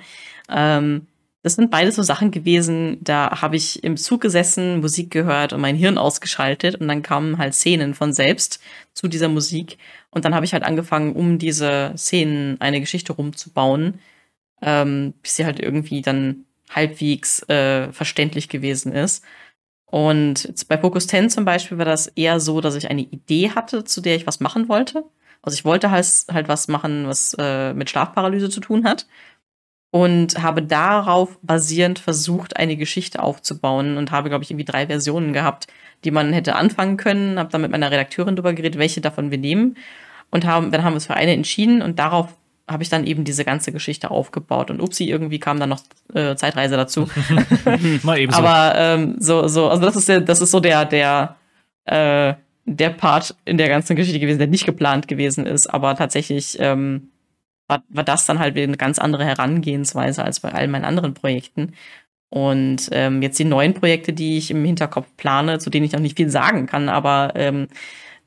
ähm, das sind beides so Sachen gewesen, da habe ich im Zug gesessen, Musik gehört und mein Hirn ausgeschaltet und dann kamen halt Szenen von selbst zu dieser Musik und dann habe ich halt angefangen, um diese Szenen eine Geschichte rumzubauen, ähm, bis sie halt irgendwie dann halbwegs äh, verständlich gewesen ist. Und bei Focus 10 zum Beispiel war das eher so, dass ich eine Idee hatte, zu der ich was machen wollte. Also ich wollte halt, halt was machen, was äh, mit Schlafparalyse zu tun hat und habe darauf basierend versucht, eine Geschichte aufzubauen und habe, glaube ich, irgendwie drei Versionen gehabt, die man hätte anfangen können. Habe dann mit meiner Redakteurin darüber geredet, welche davon wir nehmen und haben, dann haben wir uns für eine entschieden und darauf habe ich dann eben diese ganze Geschichte aufgebaut und upsi, irgendwie kam dann noch äh, Zeitreise dazu. Mal eben so. Aber ähm, so, so, also das ist der, das ist so der, der, äh, der Part in der ganzen Geschichte gewesen, der nicht geplant gewesen ist, aber tatsächlich ähm, war, war das dann halt eine ganz andere Herangehensweise als bei all meinen anderen Projekten. Und ähm, jetzt die neuen Projekte, die ich im Hinterkopf plane, zu denen ich noch nicht viel sagen kann, aber ähm,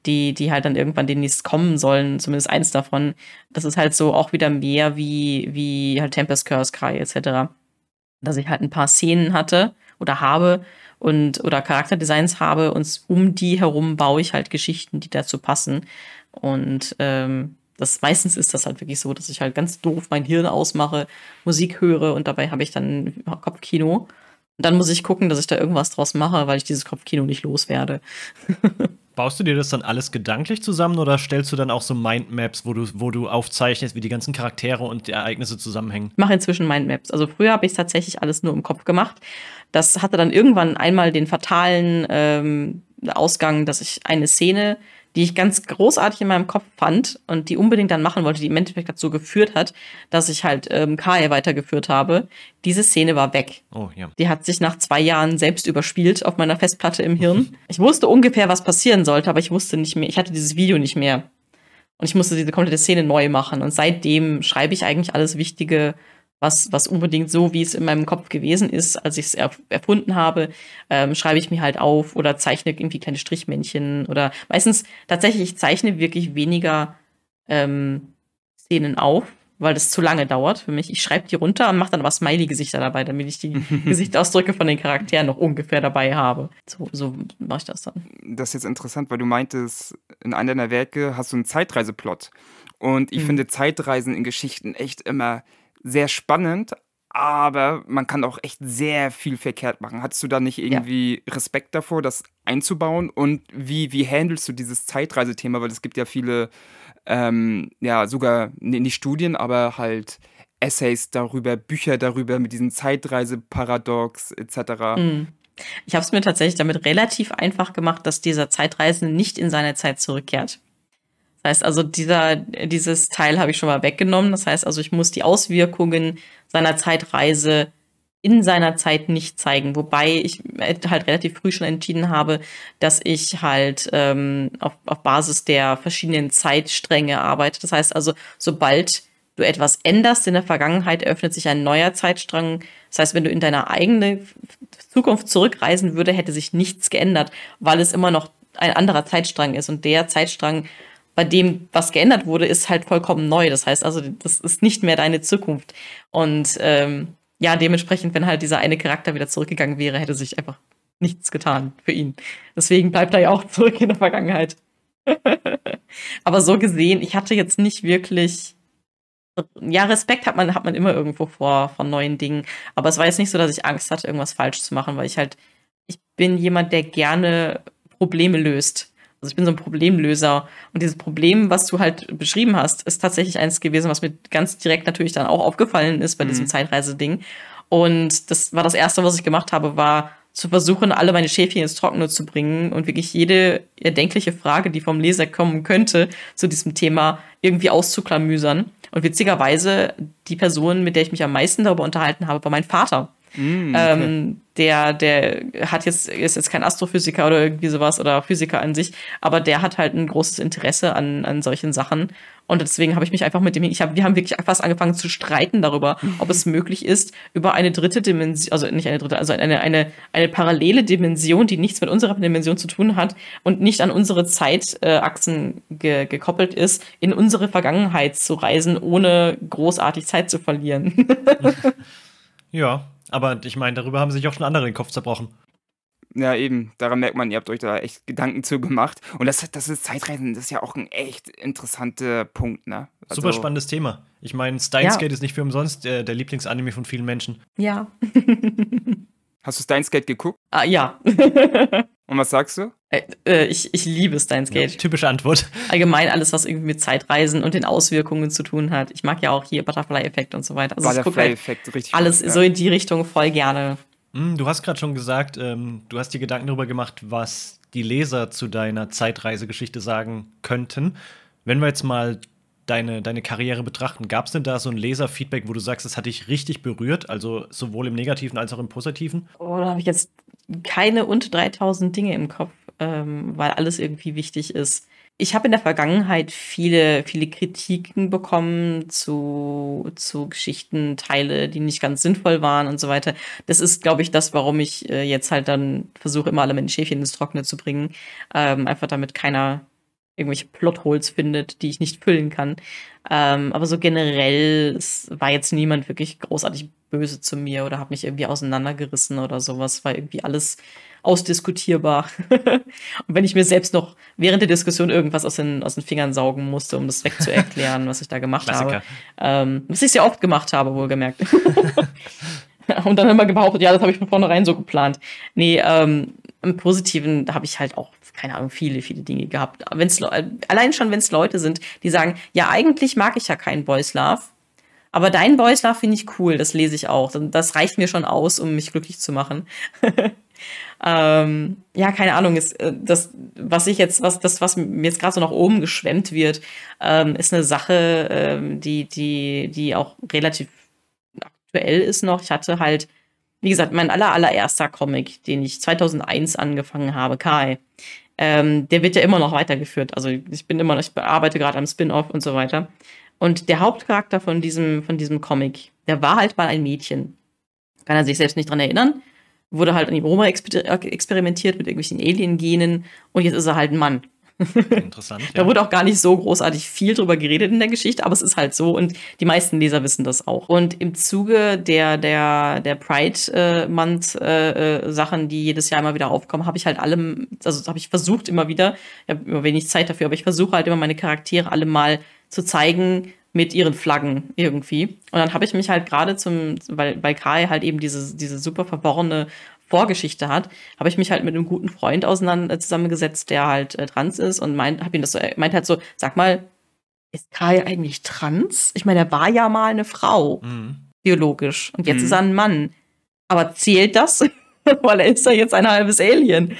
die, die halt dann irgendwann demnächst kommen sollen, zumindest eins davon, das ist halt so auch wieder mehr wie, wie halt Tempest Curse Cry etc. Dass ich halt ein paar Szenen hatte oder habe und oder Charakterdesigns habe und um die herum baue ich halt Geschichten, die dazu passen. Und ähm, das meistens ist das halt wirklich so, dass ich halt ganz doof mein Hirn ausmache, Musik höre und dabei habe ich dann Kopfkino. Und dann muss ich gucken, dass ich da irgendwas draus mache, weil ich dieses Kopfkino nicht loswerde. Baust du dir das dann alles gedanklich zusammen oder stellst du dann auch so Mindmaps, wo du, wo du aufzeichnest, wie die ganzen Charaktere und die Ereignisse zusammenhängen? Ich mache inzwischen Mindmaps. Also früher habe ich es tatsächlich alles nur im Kopf gemacht. Das hatte dann irgendwann einmal den fatalen ähm, Ausgang, dass ich eine Szene die ich ganz großartig in meinem Kopf fand und die unbedingt dann machen wollte, die im Endeffekt dazu geführt hat, dass ich halt ähm, Kai weitergeführt habe. Diese Szene war weg. Oh, ja. Die hat sich nach zwei Jahren selbst überspielt auf meiner Festplatte im Hirn. ich wusste ungefähr, was passieren sollte, aber ich wusste nicht mehr, ich hatte dieses Video nicht mehr. Und ich musste diese komplette Szene neu machen. Und seitdem schreibe ich eigentlich alles Wichtige was, was unbedingt so, wie es in meinem Kopf gewesen ist, als ich es erf erfunden habe, ähm, schreibe ich mir halt auf oder zeichne irgendwie kleine Strichmännchen oder meistens tatsächlich, ich zeichne wirklich weniger ähm, Szenen auf, weil das zu lange dauert für mich. Ich schreibe die runter und mache dann aber Smiley-Gesichter dabei, damit ich die Gesichtsausdrücke von den Charakteren noch ungefähr dabei habe. So, so mache ich das dann. Das ist jetzt interessant, weil du meintest, in einer deiner Werke hast du einen Zeitreiseplot. Und ich mhm. finde Zeitreisen in Geschichten echt immer sehr spannend, aber man kann auch echt sehr viel verkehrt machen. Hattest du da nicht irgendwie ja. Respekt davor, das einzubauen? Und wie, wie handelst du dieses Zeitreisethema? Weil es gibt ja viele, ähm, ja, sogar nicht Studien, aber halt Essays darüber, Bücher darüber mit diesem Zeitreiseparadox etc. Mhm. Ich habe es mir tatsächlich damit relativ einfach gemacht, dass dieser Zeitreisende nicht in seine Zeit zurückkehrt. Das heißt also, dieser, dieses Teil habe ich schon mal weggenommen. Das heißt also, ich muss die Auswirkungen seiner Zeitreise in seiner Zeit nicht zeigen. Wobei ich halt relativ früh schon entschieden habe, dass ich halt ähm, auf, auf Basis der verschiedenen Zeitstränge arbeite. Das heißt also, sobald du etwas änderst in der Vergangenheit, eröffnet sich ein neuer Zeitstrang. Das heißt, wenn du in deine eigene Zukunft zurückreisen würde, hätte sich nichts geändert, weil es immer noch ein anderer Zeitstrang ist. Und der Zeitstrang, bei dem was geändert wurde, ist halt vollkommen neu. Das heißt also, das ist nicht mehr deine Zukunft. Und ähm, ja, dementsprechend, wenn halt dieser eine Charakter wieder zurückgegangen wäre, hätte sich einfach nichts getan für ihn. Deswegen bleibt er ja auch zurück in der Vergangenheit. Aber so gesehen, ich hatte jetzt nicht wirklich ja, Respekt hat man, hat man immer irgendwo vor, von neuen Dingen. Aber es war jetzt nicht so, dass ich Angst hatte, irgendwas falsch zu machen, weil ich halt, ich bin jemand, der gerne Probleme löst. Also ich bin so ein Problemlöser. Und dieses Problem, was du halt beschrieben hast, ist tatsächlich eins gewesen, was mir ganz direkt natürlich dann auch aufgefallen ist bei mhm. diesem Zeitreiseding. Und das war das erste, was ich gemacht habe, war zu versuchen, alle meine Schäfchen ins Trockene zu bringen und wirklich jede erdenkliche Frage, die vom Leser kommen könnte, zu diesem Thema irgendwie auszuklamüsern. Und witzigerweise, die Person, mit der ich mich am meisten darüber unterhalten habe, war mein Vater. Mm, okay. ähm, der, der hat jetzt, ist jetzt kein Astrophysiker oder irgendwie sowas oder Physiker an sich, aber der hat halt ein großes Interesse an, an solchen Sachen. Und deswegen habe ich mich einfach mit dem, ich hab, wir haben wirklich fast angefangen zu streiten darüber, ob es möglich ist, über eine dritte Dimension, also nicht eine dritte, also eine, eine, eine parallele Dimension, die nichts mit unserer Dimension zu tun hat und nicht an unsere Zeitachsen ge, gekoppelt ist, in unsere Vergangenheit zu reisen, ohne großartig Zeit zu verlieren. ja, aber ich meine, darüber haben sich auch schon andere den Kopf zerbrochen. Ja, eben. Daran merkt man, ihr habt euch da echt Gedanken zu gemacht. Und das, das ist Zeitreisen, das ist ja auch ein echt interessanter Punkt, ne? Also, Super spannendes Thema. Ich meine, Steins Gate ja. ist nicht für umsonst äh, der Lieblingsanime von vielen Menschen. Ja. Hast du Steins Gate geguckt? Ah, ja. Und was sagst du? Äh, äh, ich, ich liebe Steins Gate. Ja, typische Antwort. Allgemein alles, was irgendwie mit Zeitreisen und den Auswirkungen zu tun hat. Ich mag ja auch hier Butterfly-Effekt und so weiter. Also Butterfly-Effekt, halt richtig. Alles ja. so in die Richtung voll gerne. Hm, du hast gerade schon gesagt, ähm, du hast dir Gedanken darüber gemacht, was die Leser zu deiner Zeitreisegeschichte sagen könnten. Wenn wir jetzt mal deine, deine Karriere betrachten, gab es denn da so ein Leserfeedback, wo du sagst, das hat dich richtig berührt, also sowohl im Negativen als auch im Positiven? Oh, da habe ich jetzt keine unter 3000 Dinge im Kopf, ähm, weil alles irgendwie wichtig ist ich habe in der Vergangenheit viele, viele Kritiken bekommen zu, zu Geschichten, Teile, die nicht ganz sinnvoll waren und so weiter. Das ist, glaube ich, das, warum ich äh, jetzt halt dann versuche, immer alle meine Schäfchen ins Trockene zu bringen. Ähm, einfach damit keiner irgendwelche Plotholes findet, die ich nicht füllen kann. Ähm, aber so generell war jetzt niemand wirklich großartig böse zu mir oder hat mich irgendwie auseinandergerissen oder sowas. War irgendwie alles ausdiskutierbar. und wenn ich mir selbst noch während der Diskussion irgendwas aus den, aus den Fingern saugen musste, um das wegzuerklären, was ich da gemacht Klassiker. habe. Ähm, was ich sehr oft gemacht habe, wohlgemerkt. und dann immer behauptet, ja, das habe ich von vornherein so geplant. Nee, ähm, im Positiven habe ich halt auch, keine Ahnung, viele, viele Dinge gehabt. Wenn's, allein schon, wenn es Leute sind, die sagen, ja, eigentlich mag ich ja keinen Boys Love, aber dein Boys Love finde ich cool, das lese ich auch. Das reicht mir schon aus, um mich glücklich zu machen. Ähm, ja, keine Ahnung, ist äh, das, was ich jetzt, was das, was mir jetzt gerade so nach oben geschwemmt wird, ähm, ist eine Sache, ähm, die, die, die auch relativ aktuell ist noch. Ich hatte halt, wie gesagt, mein aller, allererster Comic, den ich 2001 angefangen habe, Kai. Ähm, der wird ja immer noch weitergeführt. Also ich bin immer noch, ich arbeite gerade am Spin-off und so weiter. Und der Hauptcharakter von diesem, von diesem Comic, der war halt mal ein Mädchen. Kann er sich selbst nicht dran erinnern wurde halt an ihm Roma experimentiert mit irgendwelchen Alien-Genen und jetzt ist er halt ein Mann. Interessant. da wurde auch gar nicht so großartig viel drüber geredet in der Geschichte, aber es ist halt so und die meisten Leser wissen das auch. Und im Zuge der, der, der Pride-Month-Sachen, die jedes Jahr immer wieder aufkommen, habe ich halt alle, also habe ich versucht immer wieder, ich habe immer wenig Zeit dafür, aber ich versuche halt immer meine Charaktere alle mal zu zeigen, mit ihren Flaggen irgendwie. Und dann habe ich mich halt gerade zum, weil, weil Kai halt eben diese, diese super verworrene Vorgeschichte hat, habe ich mich halt mit einem guten Freund auseinander zusammengesetzt, der halt äh, trans ist und meint, habe ihn das so, meint halt so, sag mal, ist Kai eigentlich trans? Ich meine, er war ja mal eine Frau, mhm. biologisch, und jetzt mhm. ist er ein Mann. Aber zählt das? Weil er ist ja jetzt ein halbes Alien.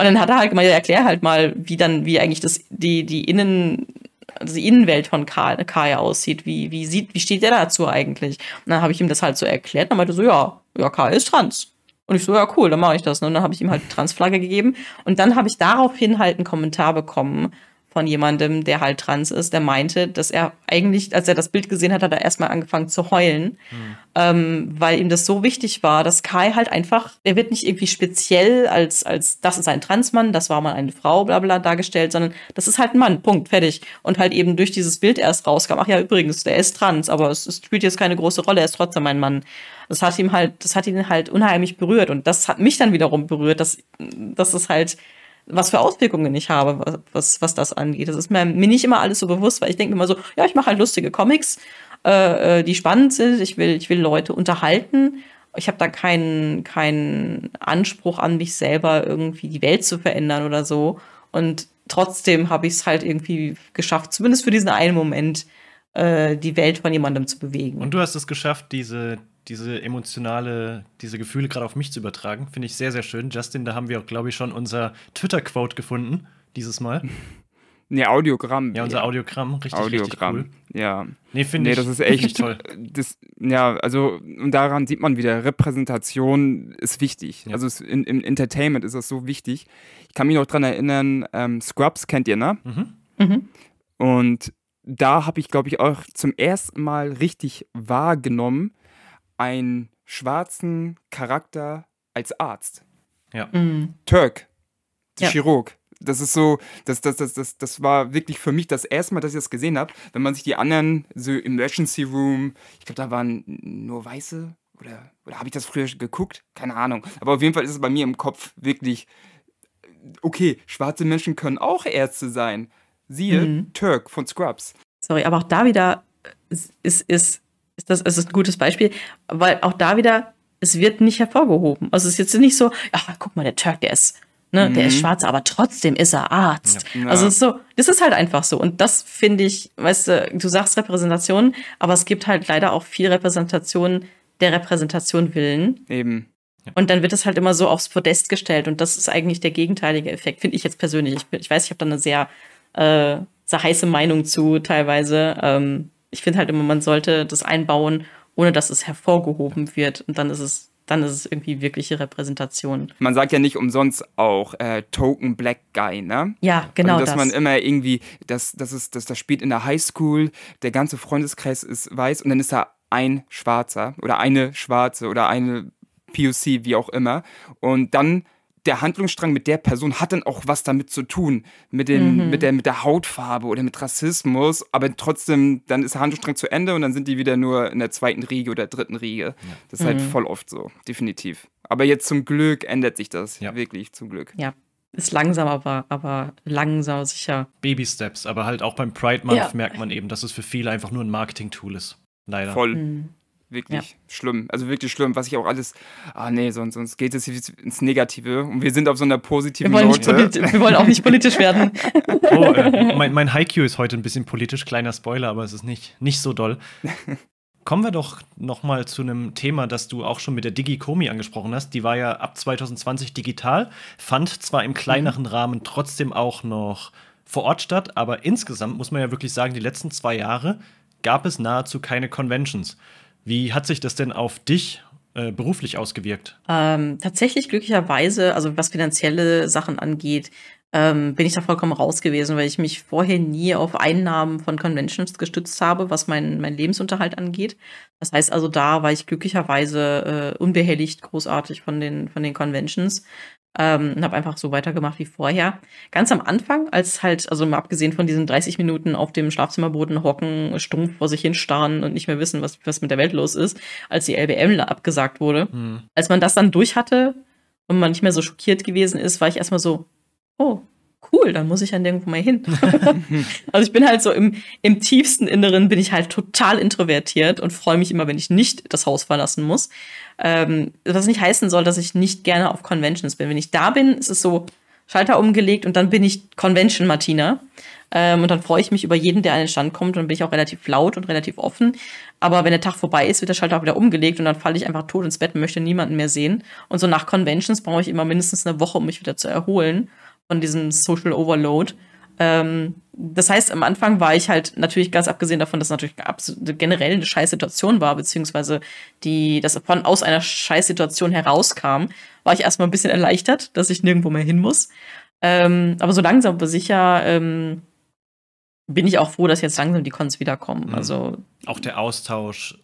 Und dann hat er halt mal, erklär halt mal, wie dann, wie eigentlich das, die, die Innen, also die Innenwelt von Kai, Kai aussieht. Wie, wie sieht, wie steht der dazu eigentlich? Und dann habe ich ihm das halt so erklärt. Und er meinte so, ja, ja, Kai ist trans. Und ich so, ja, cool, dann mache ich das. Und dann habe ich ihm halt Transflagge gegeben. Und dann habe ich daraufhin halt einen Kommentar bekommen, von jemandem, der halt trans ist, der meinte, dass er eigentlich, als er das Bild gesehen hat, hat er erstmal angefangen zu heulen, mhm. ähm, weil ihm das so wichtig war, dass Kai halt einfach, er wird nicht irgendwie speziell als, als das ist ein Transmann, das war mal eine Frau, bla bla dargestellt, sondern das ist halt ein Mann, Punkt, fertig. Und halt eben durch dieses Bild erst rauskam, ach ja, übrigens, der ist trans, aber es, es spielt jetzt keine große Rolle, er ist trotzdem ein Mann. Das hat ihm halt, das hat ihn halt unheimlich berührt und das hat mich dann wiederum berührt, dass, dass es halt was für Auswirkungen ich habe, was, was das angeht. Das ist mir, mir nicht immer alles so bewusst, weil ich denke immer so, ja, ich mache halt lustige Comics, äh, äh, die spannend sind. Ich will, ich will Leute unterhalten. Ich habe da keinen, keinen Anspruch an mich selber, irgendwie die Welt zu verändern oder so. Und trotzdem habe ich es halt irgendwie geschafft, zumindest für diesen einen Moment, äh, die Welt von jemandem zu bewegen. Und du hast es geschafft, diese, diese emotionale, diese Gefühle gerade auf mich zu übertragen. Finde ich sehr, sehr schön. Justin, da haben wir auch, glaube ich, schon unser Twitter-Quote gefunden, dieses Mal. Nee, Audiogramm. Ja, unser. Audiogramm, richtig, Audiogramm. richtig cool. Ja. Nee, finde nee, ich das ist echt toll. Das, ja, also und daran sieht man wieder, Repräsentation ist wichtig. Ja. Also im in, Entertainment ist das so wichtig. Ich kann mich noch daran erinnern, ähm, Scrubs kennt ihr, ne? Mhm. Mhm. Und da habe ich, glaube ich, auch zum ersten Mal richtig wahrgenommen, einen schwarzen Charakter als Arzt. Ja. Mhm. Turk, der ja. Chirurg. Das ist so, das, das, das, das, das war wirklich für mich das erste Mal, dass ich das gesehen habe. Wenn man sich die anderen, so Emergency Room, ich glaube, da waren nur Weiße oder, oder habe ich das früher geguckt? Keine Ahnung. Aber auf jeden Fall ist es bei mir im Kopf wirklich, okay, schwarze Menschen können auch Ärzte sein. Siehe mhm. Turk von Scrubs. Sorry, aber auch da wieder ist, ist, ist das, ist ein gutes Beispiel, weil auch da wieder, es wird nicht hervorgehoben. Also es ist jetzt nicht so, ach, guck mal, der Turk, der ist, ne, mhm. der ist mhm. schwarz, aber trotzdem ist er Arzt. Ja. Also es ist so, das ist halt einfach so. Und das finde ich, weißt du, du sagst Repräsentation, aber es gibt halt leider auch viel Repräsentation der Repräsentation willen. Eben. Und dann wird es halt immer so aufs Podest gestellt und das ist eigentlich der gegenteilige Effekt, finde ich jetzt persönlich. Ich, ich weiß, ich habe da eine sehr, äh, sehr heiße Meinung zu teilweise. Ähm, ich finde halt immer, man sollte das einbauen, ohne dass es hervorgehoben wird. Und dann ist es dann ist es irgendwie wirkliche Repräsentation. Man sagt ja nicht umsonst auch äh, Token Black Guy, ne? Ja, genau. Also, dass das. man immer irgendwie, das, das, ist, das, das spielt in der Highschool, der ganze Freundeskreis ist weiß und dann ist da ein Schwarzer oder eine Schwarze oder eine POC, wie auch immer. Und dann der Handlungsstrang mit der Person hat dann auch was damit zu tun, mit, den, mhm. mit, der, mit der Hautfarbe oder mit Rassismus, aber trotzdem, dann ist der Handlungsstrang zu Ende und dann sind die wieder nur in der zweiten Riege oder dritten Riege. Ja. Das ist halt mhm. halt voll oft so, definitiv. Aber jetzt zum Glück ändert sich das, ja. wirklich zum Glück. Ja, ist langsam, aber, aber langsam sicher. Baby Steps, aber halt auch beim Pride Month ja. merkt man eben, dass es für viele einfach nur ein Marketing-Tool ist. Leider. Voll. Mhm. Wirklich ja. schlimm. Also wirklich schlimm, was ich auch alles. Ah, nee, sonst, sonst geht es ins Negative. Und wir sind auf so einer positiven wir Note. Wir wollen auch nicht politisch werden. Oh, äh, mein, mein Haiku ist heute ein bisschen politisch. Kleiner Spoiler, aber es ist nicht, nicht so doll. Kommen wir doch noch mal zu einem Thema, das du auch schon mit der Digikomi angesprochen hast. Die war ja ab 2020 digital, fand zwar im kleineren mhm. Rahmen trotzdem auch noch vor Ort statt, aber insgesamt muss man ja wirklich sagen, die letzten zwei Jahre gab es nahezu keine Conventions. Wie hat sich das denn auf dich äh, beruflich ausgewirkt? Ähm, tatsächlich glücklicherweise, also was finanzielle Sachen angeht, ähm, bin ich da vollkommen raus gewesen, weil ich mich vorher nie auf Einnahmen von Conventions gestützt habe, was mein, mein Lebensunterhalt angeht. Das heißt also, da war ich glücklicherweise äh, unbehelligt großartig von den, von den Conventions ähm, und habe einfach so weitergemacht wie vorher. Ganz am Anfang, als halt, also mal abgesehen von diesen 30 Minuten auf dem Schlafzimmerboden hocken, stumpf vor sich hinstarren und nicht mehr wissen, was, was mit der Welt los ist, als die LBM abgesagt wurde. Mhm. Als man das dann durch hatte und man nicht mehr so schockiert gewesen ist, war ich erstmal so, oh, cool, dann muss ich ja nirgendwo mehr hin. also ich bin halt so im, im tiefsten Inneren bin ich halt total introvertiert und freue mich immer, wenn ich nicht das Haus verlassen muss. Ähm, was nicht heißen soll, dass ich nicht gerne auf Conventions bin. Wenn ich da bin, ist es so Schalter umgelegt und dann bin ich Convention Martina. Ähm, und dann freue ich mich über jeden, der an den Stand kommt. Und dann bin ich auch relativ laut und relativ offen. Aber wenn der Tag vorbei ist, wird der Schalter auch wieder umgelegt und dann falle ich einfach tot ins Bett und möchte niemanden mehr sehen. Und so nach Conventions brauche ich immer mindestens eine Woche, um mich wieder zu erholen von diesem Social Overload. Ähm, das heißt, am Anfang war ich halt natürlich ganz abgesehen davon, dass es natürlich generell eine Scheißsituation war, beziehungsweise die, dass von aus einer Scheißsituation herauskam, war ich erstmal ein bisschen erleichtert, dass ich nirgendwo mehr hin muss. Ähm, aber so langsam aber sicher ähm, bin ich auch froh, dass jetzt langsam die Cons wiederkommen. Mhm. Also auch der Austausch.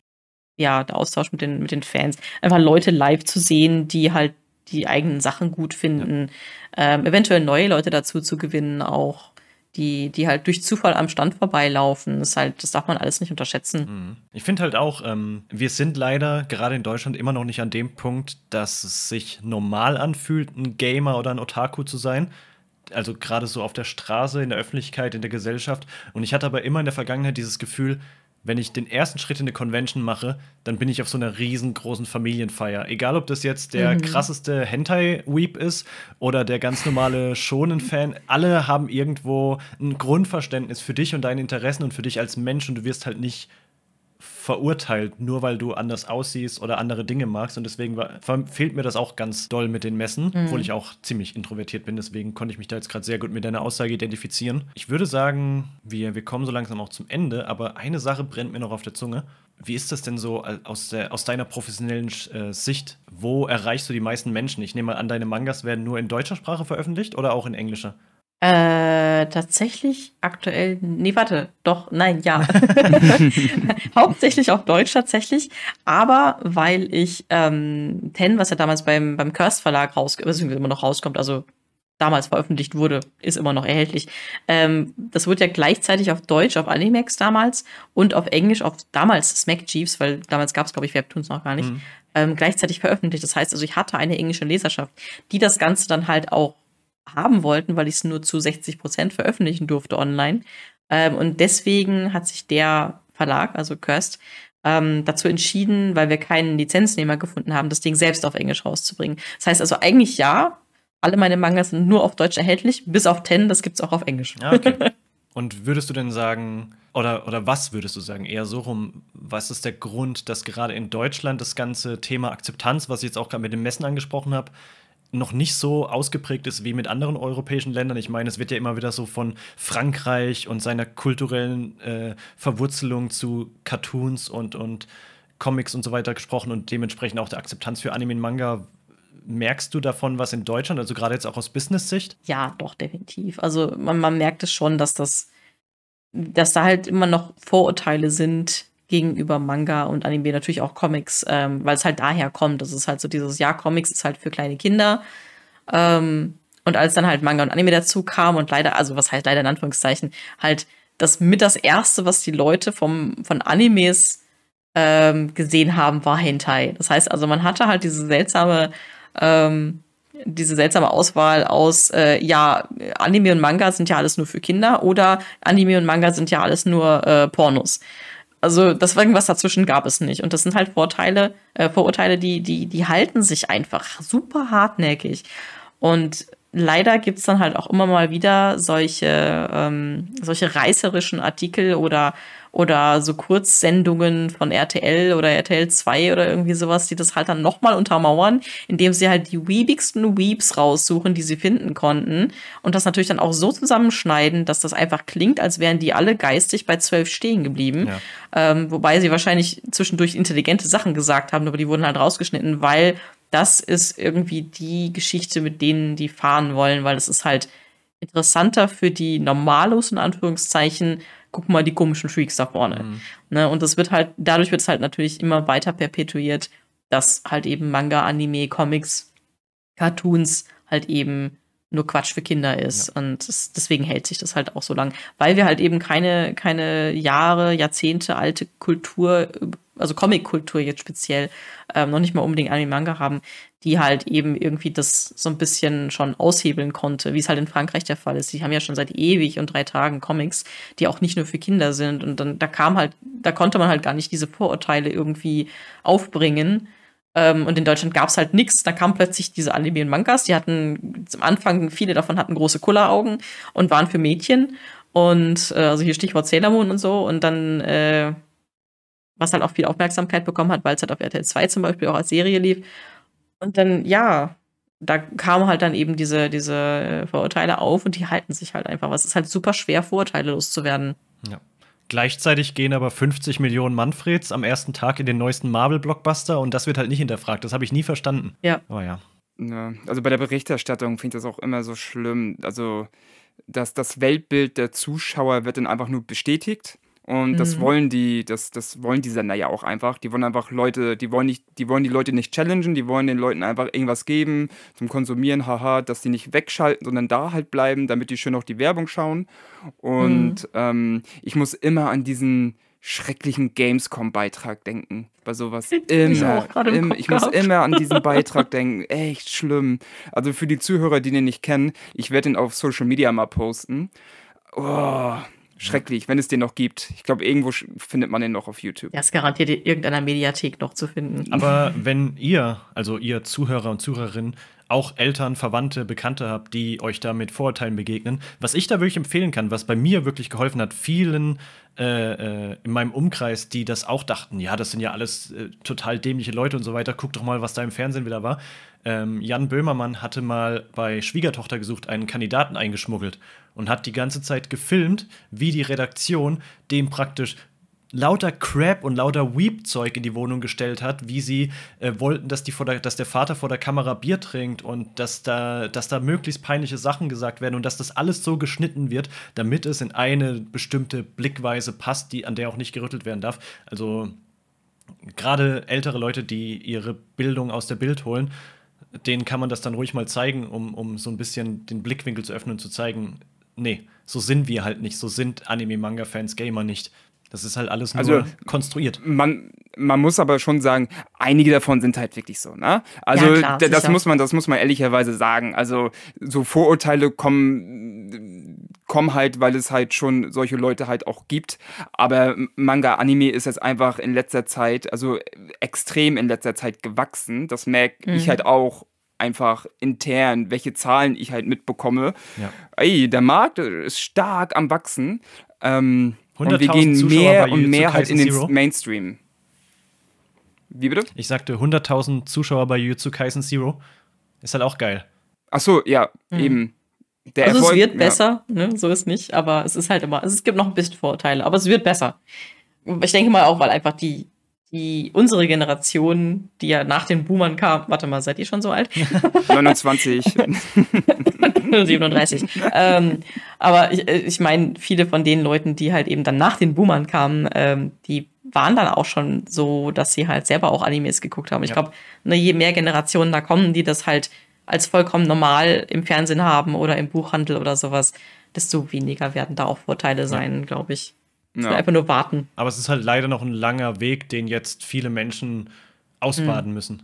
Ja, der Austausch mit den, mit den Fans. Einfach Leute live zu sehen, die halt die eigenen Sachen gut finden. Ja. Ähm, eventuell neue Leute dazu zu gewinnen, auch die, die halt durch Zufall am Stand vorbeilaufen. Das, halt, das darf man alles nicht unterschätzen. Mhm. Ich finde halt auch, ähm, wir sind leider gerade in Deutschland immer noch nicht an dem Punkt, dass es sich normal anfühlt, ein Gamer oder ein Otaku zu sein also gerade so auf der Straße, in der Öffentlichkeit, in der Gesellschaft. Und ich hatte aber immer in der Vergangenheit dieses Gefühl, wenn ich den ersten Schritt in eine Convention mache, dann bin ich auf so einer riesengroßen Familienfeier. Egal, ob das jetzt der mhm. krasseste Hentai-Weep ist oder der ganz normale Shonen-Fan. Alle haben irgendwo ein Grundverständnis für dich und deine Interessen und für dich als Mensch und du wirst halt nicht verurteilt, nur weil du anders aussiehst oder andere Dinge magst. Und deswegen war, fehlt mir das auch ganz doll mit den Messen, mhm. obwohl ich auch ziemlich introvertiert bin. Deswegen konnte ich mich da jetzt gerade sehr gut mit deiner Aussage identifizieren. Ich würde sagen, wir, wir kommen so langsam auch zum Ende, aber eine Sache brennt mir noch auf der Zunge. Wie ist das denn so aus, der, aus deiner professionellen äh, Sicht? Wo erreichst du die meisten Menschen? Ich nehme mal an, deine Mangas werden nur in deutscher Sprache veröffentlicht oder auch in englischer? Äh, tatsächlich aktuell, nee, warte, doch, nein, ja. Hauptsächlich auf Deutsch tatsächlich, aber weil ich ähm, Ten, was ja damals beim, beim Curse Verlag rauskommt, beziehungsweise immer noch rauskommt, also damals veröffentlicht wurde, ist immer noch erhältlich. Ähm, das wurde ja gleichzeitig auf Deutsch, auf Animax damals und auf Englisch auf damals Smack Jeeves, weil damals gab es, glaube ich, Webtoons noch gar nicht, mhm. ähm, gleichzeitig veröffentlicht. Das heißt also, ich hatte eine englische Leserschaft, die das Ganze dann halt auch haben wollten, weil ich es nur zu 60 Prozent veröffentlichen durfte online. Ähm, und deswegen hat sich der Verlag, also Kirst, ähm, dazu entschieden, weil wir keinen Lizenznehmer gefunden haben, das Ding selbst auf Englisch rauszubringen. Das heißt also eigentlich ja, alle meine Mangas sind nur auf Deutsch erhältlich, bis auf Ten, das gibt es auch auf Englisch. Ja, okay. Und würdest du denn sagen, oder, oder was würdest du sagen, eher so rum, was ist der Grund, dass gerade in Deutschland das ganze Thema Akzeptanz, was ich jetzt auch gerade mit dem Messen angesprochen habe, noch nicht so ausgeprägt ist wie mit anderen europäischen Ländern. Ich meine, es wird ja immer wieder so von Frankreich und seiner kulturellen äh, Verwurzelung zu Cartoons und, und Comics und so weiter gesprochen und dementsprechend auch der Akzeptanz für Anime und Manga. Merkst du davon was in Deutschland, also gerade jetzt auch aus Business-Sicht? Ja, doch, definitiv. Also man, man merkt es schon, dass das, dass da halt immer noch Vorurteile sind, gegenüber Manga und Anime, natürlich auch Comics, ähm, weil es halt daher kommt. Das ist halt so dieses, ja, Comics ist halt für kleine Kinder. Ähm, und als dann halt Manga und Anime dazu kam und leider, also was heißt leider in Anführungszeichen, halt das mit das erste, was die Leute vom, von Animes ähm, gesehen haben, war Hentai. Das heißt also, man hatte halt diese seltsame, ähm, diese seltsame Auswahl aus, äh, ja, Anime und Manga sind ja alles nur für Kinder oder Anime und Manga sind ja alles nur äh, Pornos. Also das irgendwas dazwischen gab es nicht. Und das sind halt Vorteile, äh, Vorurteile, die, die, die halten sich einfach super hartnäckig. Und leider gibt es dann halt auch immer mal wieder solche, ähm, solche reißerischen Artikel oder oder so Kurzsendungen von RTL oder RTL 2 oder irgendwie sowas, die das halt dann nochmal untermauern, indem sie halt die weebigsten Weeps raussuchen, die sie finden konnten und das natürlich dann auch so zusammenschneiden, dass das einfach klingt, als wären die alle geistig bei zwölf stehen geblieben. Ja. Ähm, wobei sie wahrscheinlich zwischendurch intelligente Sachen gesagt haben, aber die wurden halt rausgeschnitten, weil das ist irgendwie die Geschichte, mit denen die fahren wollen, weil es ist halt interessanter für die Normalos in Anführungszeichen guck mal die komischen Freaks da vorne. Mhm. Ne? Und das wird halt, dadurch wird es halt natürlich immer weiter perpetuiert, dass halt eben Manga, Anime, Comics, Cartoons halt eben nur Quatsch für Kinder ist. Ja. Und das, deswegen hält sich das halt auch so lang. Weil wir halt eben keine, keine Jahre, Jahrzehnte alte Kultur also Comic-Kultur jetzt speziell, ähm, noch nicht mal unbedingt Anime-Manga haben, die halt eben irgendwie das so ein bisschen schon aushebeln konnte, wie es halt in Frankreich der Fall ist. Die haben ja schon seit ewig und drei Tagen Comics, die auch nicht nur für Kinder sind. Und dann, da kam halt, da konnte man halt gar nicht diese Vorurteile irgendwie aufbringen. Ähm, und in Deutschland gab es halt nichts. Da kamen plötzlich diese Anime und Mangas, die hatten zum Anfang, viele davon hatten große Kulleraugen und waren für Mädchen. Und äh, also hier Stichwort Sailor Moon und so. Und dann, äh, was halt auch viel Aufmerksamkeit bekommen hat, weil es halt auf RTL 2 zum Beispiel auch als Serie lief. Und dann, ja, da kamen halt dann eben diese, diese Vorurteile auf und die halten sich halt einfach. Es ist halt super schwer, Vorurteile loszuwerden. Ja. Gleichzeitig gehen aber 50 Millionen Manfreds am ersten Tag in den neuesten Marvel-Blockbuster und das wird halt nicht hinterfragt. Das habe ich nie verstanden. Ja. Aber ja. ja. Also bei der Berichterstattung finde ich das auch immer so schlimm. Also dass das Weltbild der Zuschauer wird dann einfach nur bestätigt. Und mhm. das wollen die, das, das wollen die Sender ja auch einfach. Die wollen einfach Leute, die wollen nicht, die wollen die Leute nicht challengen, die wollen den Leuten einfach irgendwas geben zum Konsumieren, haha, dass die nicht wegschalten, sondern da halt bleiben, damit die schön auf die Werbung schauen. Und mhm. ähm, ich muss immer an diesen schrecklichen Gamescom-Beitrag denken. Bei sowas. Immer. Ich, im, ich muss immer an diesen Beitrag denken. Echt schlimm. Also für die Zuhörer, die den nicht kennen, ich werde ihn auf Social Media mal posten. Oh, schrecklich, wenn es den noch gibt. Ich glaube, irgendwo findet man den noch auf YouTube. Ja, ist garantiert in irgendeiner Mediathek noch zu finden. Aber wenn ihr, also ihr Zuhörer und Zuhörerinnen, auch Eltern, Verwandte, Bekannte habt, die euch da mit Vorurteilen begegnen. Was ich da wirklich empfehlen kann, was bei mir wirklich geholfen hat, vielen äh, äh, in meinem Umkreis, die das auch dachten, ja, das sind ja alles äh, total dämliche Leute und so weiter, guck doch mal, was da im Fernsehen wieder war. Ähm, Jan Böhmermann hatte mal bei Schwiegertochter gesucht einen Kandidaten eingeschmuggelt und hat die ganze Zeit gefilmt, wie die Redaktion dem praktisch lauter Crap und lauter Weep-Zeug in die Wohnung gestellt hat, wie sie äh, wollten, dass, die vor der, dass der Vater vor der Kamera Bier trinkt und dass da, dass da möglichst peinliche Sachen gesagt werden und dass das alles so geschnitten wird, damit es in eine bestimmte Blickweise passt, die, an der auch nicht gerüttelt werden darf. Also gerade ältere Leute, die ihre Bildung aus der Bild holen, denen kann man das dann ruhig mal zeigen, um, um so ein bisschen den Blickwinkel zu öffnen und zu zeigen, nee, so sind wir halt nicht, so sind Anime-Manga-Fans, Gamer nicht. Das ist halt alles nur also, konstruiert. Man, man muss aber schon sagen, einige davon sind halt wirklich so, ne? Also ja, klar, das muss man, das muss man ehrlicherweise sagen. Also so Vorurteile kommen, kommen halt, weil es halt schon solche Leute halt auch gibt. Aber Manga, Anime ist jetzt einfach in letzter Zeit, also extrem in letzter Zeit gewachsen. Das merke mhm. ich halt auch einfach intern, welche Zahlen ich halt mitbekomme. Ja. Ey, der Markt ist stark am Wachsen. Ähm, und wir gehen Zuschauer mehr und mehr halt in den Zero. Mainstream. Wie bitte? Ich sagte 100.000 Zuschauer bei Jujutsu Kaisen Zero. Ist halt auch geil. Ach so, ja, mhm. eben. Der also Erfolg, es wird ja. besser, ne? so ist nicht, aber es ist halt immer, also es gibt noch ein bisschen Vorteile, aber es wird besser. Ich denke mal auch, weil einfach die, die unsere Generation, die ja nach den Boomern kam, warte mal, seid ihr schon so alt? 29. 37. ähm, aber ich, äh, ich meine, viele von den Leuten, die halt eben dann nach den Boomern kamen, ähm, die waren dann auch schon so, dass sie halt selber auch Animes geguckt haben. Ich ja. glaube, ne, je mehr Generationen da kommen, die das halt als vollkommen normal im Fernsehen haben oder im Buchhandel oder sowas, desto weniger werden da auch Vorteile sein, ja. glaube ich. Ja. einfach nur warten. Aber es ist halt leider noch ein langer Weg, den jetzt viele Menschen ausbaden mhm. müssen.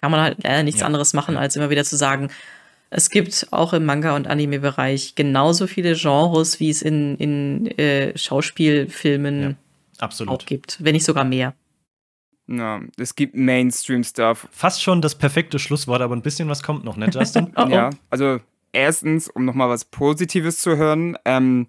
Kann man halt leider nichts ja. anderes machen, als immer wieder zu sagen, es gibt auch im Manga- und Anime-Bereich genauso viele Genres, wie es in, in äh, Schauspielfilmen ja, absolut. auch gibt, wenn nicht sogar mehr. Ja, es gibt Mainstream-Stuff. Fast schon das perfekte Schlusswort, aber ein bisschen was kommt noch, ne, Justin? oh, oh. Ja, also erstens, um nochmal was Positives zu hören, ähm,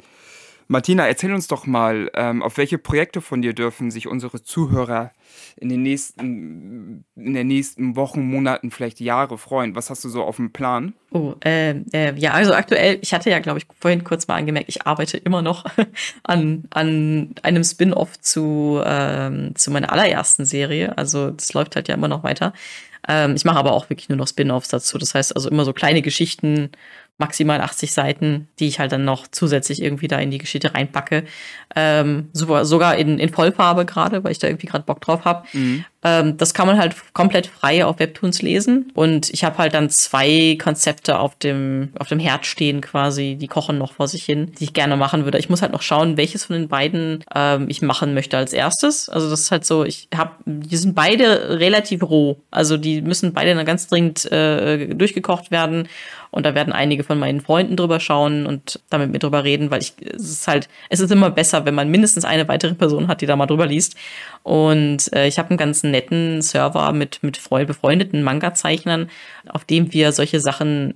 Martina, erzähl uns doch mal, ähm, auf welche Projekte von dir dürfen sich unsere Zuhörer in den nächsten, in den nächsten Wochen, Monaten, vielleicht Jahre freuen? Was hast du so auf dem Plan? Oh, äh, äh, ja, also aktuell, ich hatte ja, glaube ich, vorhin kurz mal angemerkt, ich arbeite immer noch an, an einem Spin-off zu, ähm, zu meiner allerersten Serie. Also das läuft halt ja immer noch weiter. Ähm, ich mache aber auch wirklich nur noch Spin-offs dazu. Das heißt also immer so kleine Geschichten, maximal 80 Seiten, die ich halt dann noch zusätzlich irgendwie da in die Geschichte reinpacke. Ähm, super, sogar in, in Vollfarbe gerade, weil ich da irgendwie gerade Bock drauf habe. Mhm. Ähm, das kann man halt komplett frei auf Webtoons lesen. Und ich habe halt dann zwei Konzepte auf dem, auf dem Herd stehen quasi, die kochen noch vor sich hin, die ich gerne machen würde. Ich muss halt noch schauen, welches von den beiden ähm, ich machen möchte als erstes. Also das ist halt so, ich habe, die sind beide relativ roh. Also die müssen beide dann ganz dringend äh, durchgekocht werden. Und da werden einige von meinen Freunden drüber schauen und damit mit drüber reden, weil ich, es ist halt, es ist immer besser, wenn man mindestens eine weitere Person hat, die da mal drüber liest. Und äh, ich habe einen ganz netten Server mit, mit befreundeten Manga-Zeichnern, auf dem wir solche Sachen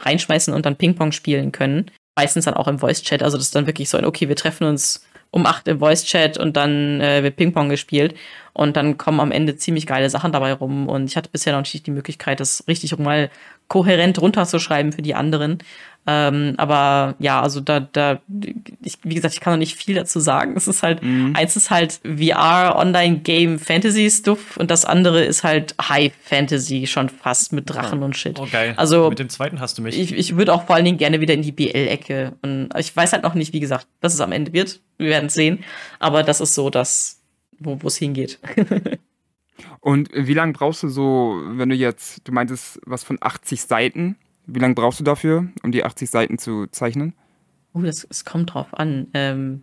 reinschmeißen und dann Ping-Pong spielen können. Meistens dann auch im Voice-Chat. Also das ist dann wirklich so ein, okay, wir treffen uns um acht im Voice-Chat und dann äh, wird Ping-Pong gespielt. Und dann kommen am Ende ziemlich geile Sachen dabei rum. Und ich hatte bisher noch nicht die Möglichkeit, das richtig mal kohärent runterzuschreiben für die anderen. Ähm, aber ja, also da, da, ich, wie gesagt, ich kann noch nicht viel dazu sagen. Es ist halt, mhm. eins ist halt VR, Online-Game, Fantasy-Stuff und das andere ist halt High-Fantasy schon fast mit Drachen oh. und Shit. Oh, geil. Also, mit dem zweiten hast du mich. Ich, ich würde auch vor allen Dingen gerne wieder in die BL-Ecke. Und ich weiß halt noch nicht, wie gesagt, was es am Ende wird. Wir werden es sehen. Aber das ist so das, wo es hingeht. Und wie lange brauchst du so, wenn du jetzt, du meintest was von 80 Seiten, wie lange brauchst du dafür, um die 80 Seiten zu zeichnen? Oh, das, das kommt drauf an. Ähm,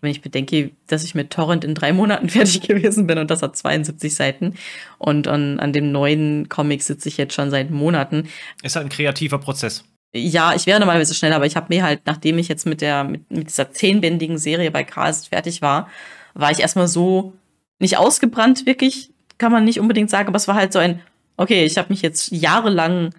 wenn ich bedenke, dass ich mit Torrent in drei Monaten fertig gewesen bin und das hat 72 Seiten und an, an dem neuen Comic sitze ich jetzt schon seit Monaten. Ist halt ein kreativer Prozess. Ja, ich wäre normalerweise schneller, aber ich habe mir halt, nachdem ich jetzt mit der mit, mit dieser zehnbändigen Serie bei Cast fertig war, war ich erstmal so nicht ausgebrannt wirklich, kann man nicht unbedingt sagen, aber es war halt so ein, okay, ich habe mich jetzt jahrelang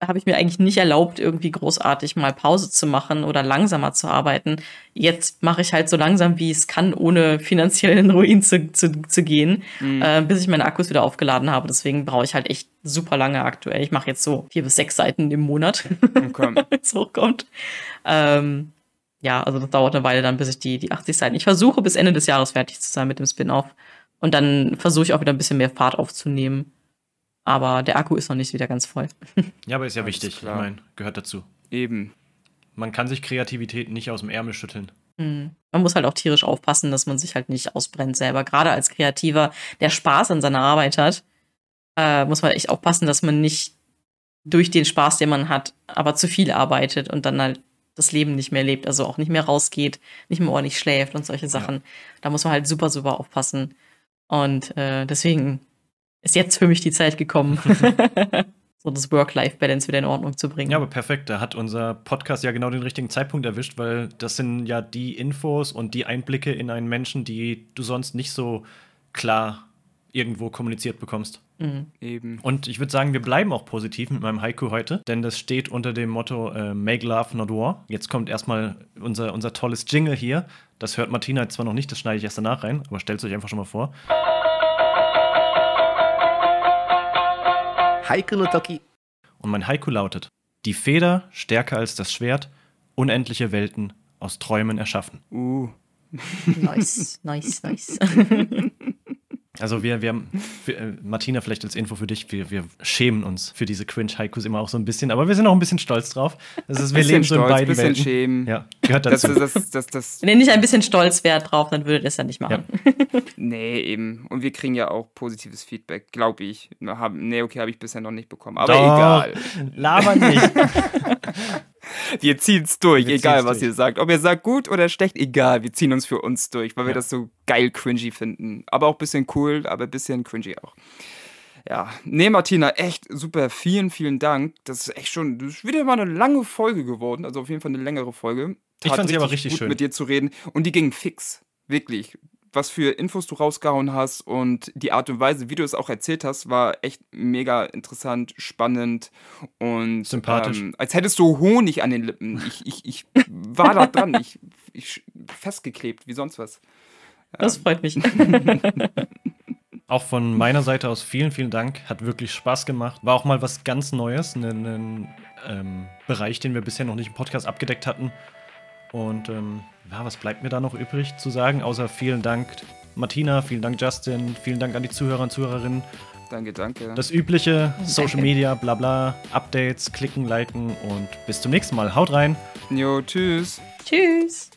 habe ich mir eigentlich nicht erlaubt, irgendwie großartig mal Pause zu machen oder langsamer zu arbeiten. Jetzt mache ich halt so langsam, wie es kann, ohne finanziellen Ruin zu, zu, zu gehen, mhm. äh, bis ich meine Akkus wieder aufgeladen habe. Deswegen brauche ich halt echt super lange aktuell. Ich mache jetzt so vier bis sechs Seiten im Monat, okay. wenn es hochkommt. Ähm, ja, also das dauert eine Weile dann, bis ich die, die 80 Seiten. Ich versuche bis Ende des Jahres fertig zu sein mit dem Spin-off. Und dann versuche ich auch wieder ein bisschen mehr Fahrt aufzunehmen. Aber der Akku ist noch nicht wieder ganz voll. Ja, aber ist ja Alles wichtig. Klar. Ich meine, gehört dazu. Eben. Man kann sich Kreativität nicht aus dem Ärmel schütteln. Mhm. Man muss halt auch tierisch aufpassen, dass man sich halt nicht ausbrennt selber. Gerade als Kreativer, der Spaß an seiner Arbeit hat, äh, muss man echt aufpassen, dass man nicht durch den Spaß, den man hat, aber zu viel arbeitet und dann halt das Leben nicht mehr lebt, also auch nicht mehr rausgeht, nicht mehr ordentlich schläft und solche Sachen. Ja. Da muss man halt super, super aufpassen. Und äh, deswegen ist jetzt für mich die Zeit gekommen, so das Work-Life-Balance wieder in Ordnung zu bringen. Ja, aber perfekt. Da hat unser Podcast ja genau den richtigen Zeitpunkt erwischt, weil das sind ja die Infos und die Einblicke in einen Menschen, die du sonst nicht so klar irgendwo kommuniziert bekommst. Mhm. Eben. Und ich würde sagen, wir bleiben auch positiv mit meinem Haiku heute, denn das steht unter dem Motto äh, Make Love Not War. Jetzt kommt erstmal unser, unser tolles Jingle hier. Das hört Martina jetzt zwar noch nicht, das schneide ich erst danach rein, aber stellt es euch einfach schon mal vor. Haiku no Toki. Und mein Haiku lautet: Die Feder stärker als das Schwert, unendliche Welten aus Träumen erschaffen. Uh. nice, nice, nice. Also wir, wir haben, für, äh, Martina, vielleicht als Info für dich, wir, wir schämen uns für diese Cringe-Haikus immer auch so ein bisschen, aber wir sind auch ein bisschen stolz drauf. Das ist, wir leben so in beiden bisschen Welten. schämen. Ja, gehört dazu. Das, das, das, das, Wenn ihr nicht ein bisschen stolz wärt drauf, dann würdet ihr es ja nicht machen. Ja. nee, eben. Und wir kriegen ja auch positives Feedback, glaube ich. nee, okay, habe ich bisher noch nicht bekommen. Aber Doch, egal. Laber nicht. wir ziehen es durch, wir egal was durch. ihr sagt. Ob ihr sagt gut oder schlecht, egal. Wir ziehen uns für uns durch, weil ja. wir das so geil cringy finden. Aber auch ein bisschen cool, aber ein bisschen cringy auch. Ja, nee, Martina, echt super. Vielen, vielen Dank. Das ist echt schon, das ist wieder mal eine lange Folge geworden. Also auf jeden Fall eine längere Folge. Tat ich fand sie aber richtig gut schön. mit dir zu reden. Und die ging fix. Wirklich was für Infos du rausgehauen hast und die Art und Weise, wie du es auch erzählt hast, war echt mega interessant, spannend und sympathisch. Ähm, als hättest du Honig an den Lippen. Ich, ich, ich war da dran, ich, ich festgeklebt, wie sonst was. Das freut mich. Auch von meiner Seite aus vielen, vielen Dank. Hat wirklich Spaß gemacht. War auch mal was ganz Neues, ein ähm, Bereich, den wir bisher noch nicht im Podcast abgedeckt hatten. Und ähm, ja, was bleibt mir da noch übrig zu sagen, außer vielen Dank Martina, vielen Dank Justin, vielen Dank an die Zuhörer und Zuhörerinnen. Danke, danke. Das übliche, Social Media, bla bla, Updates, klicken, liken und bis zum nächsten Mal. Haut rein. Jo, tschüss. Tschüss.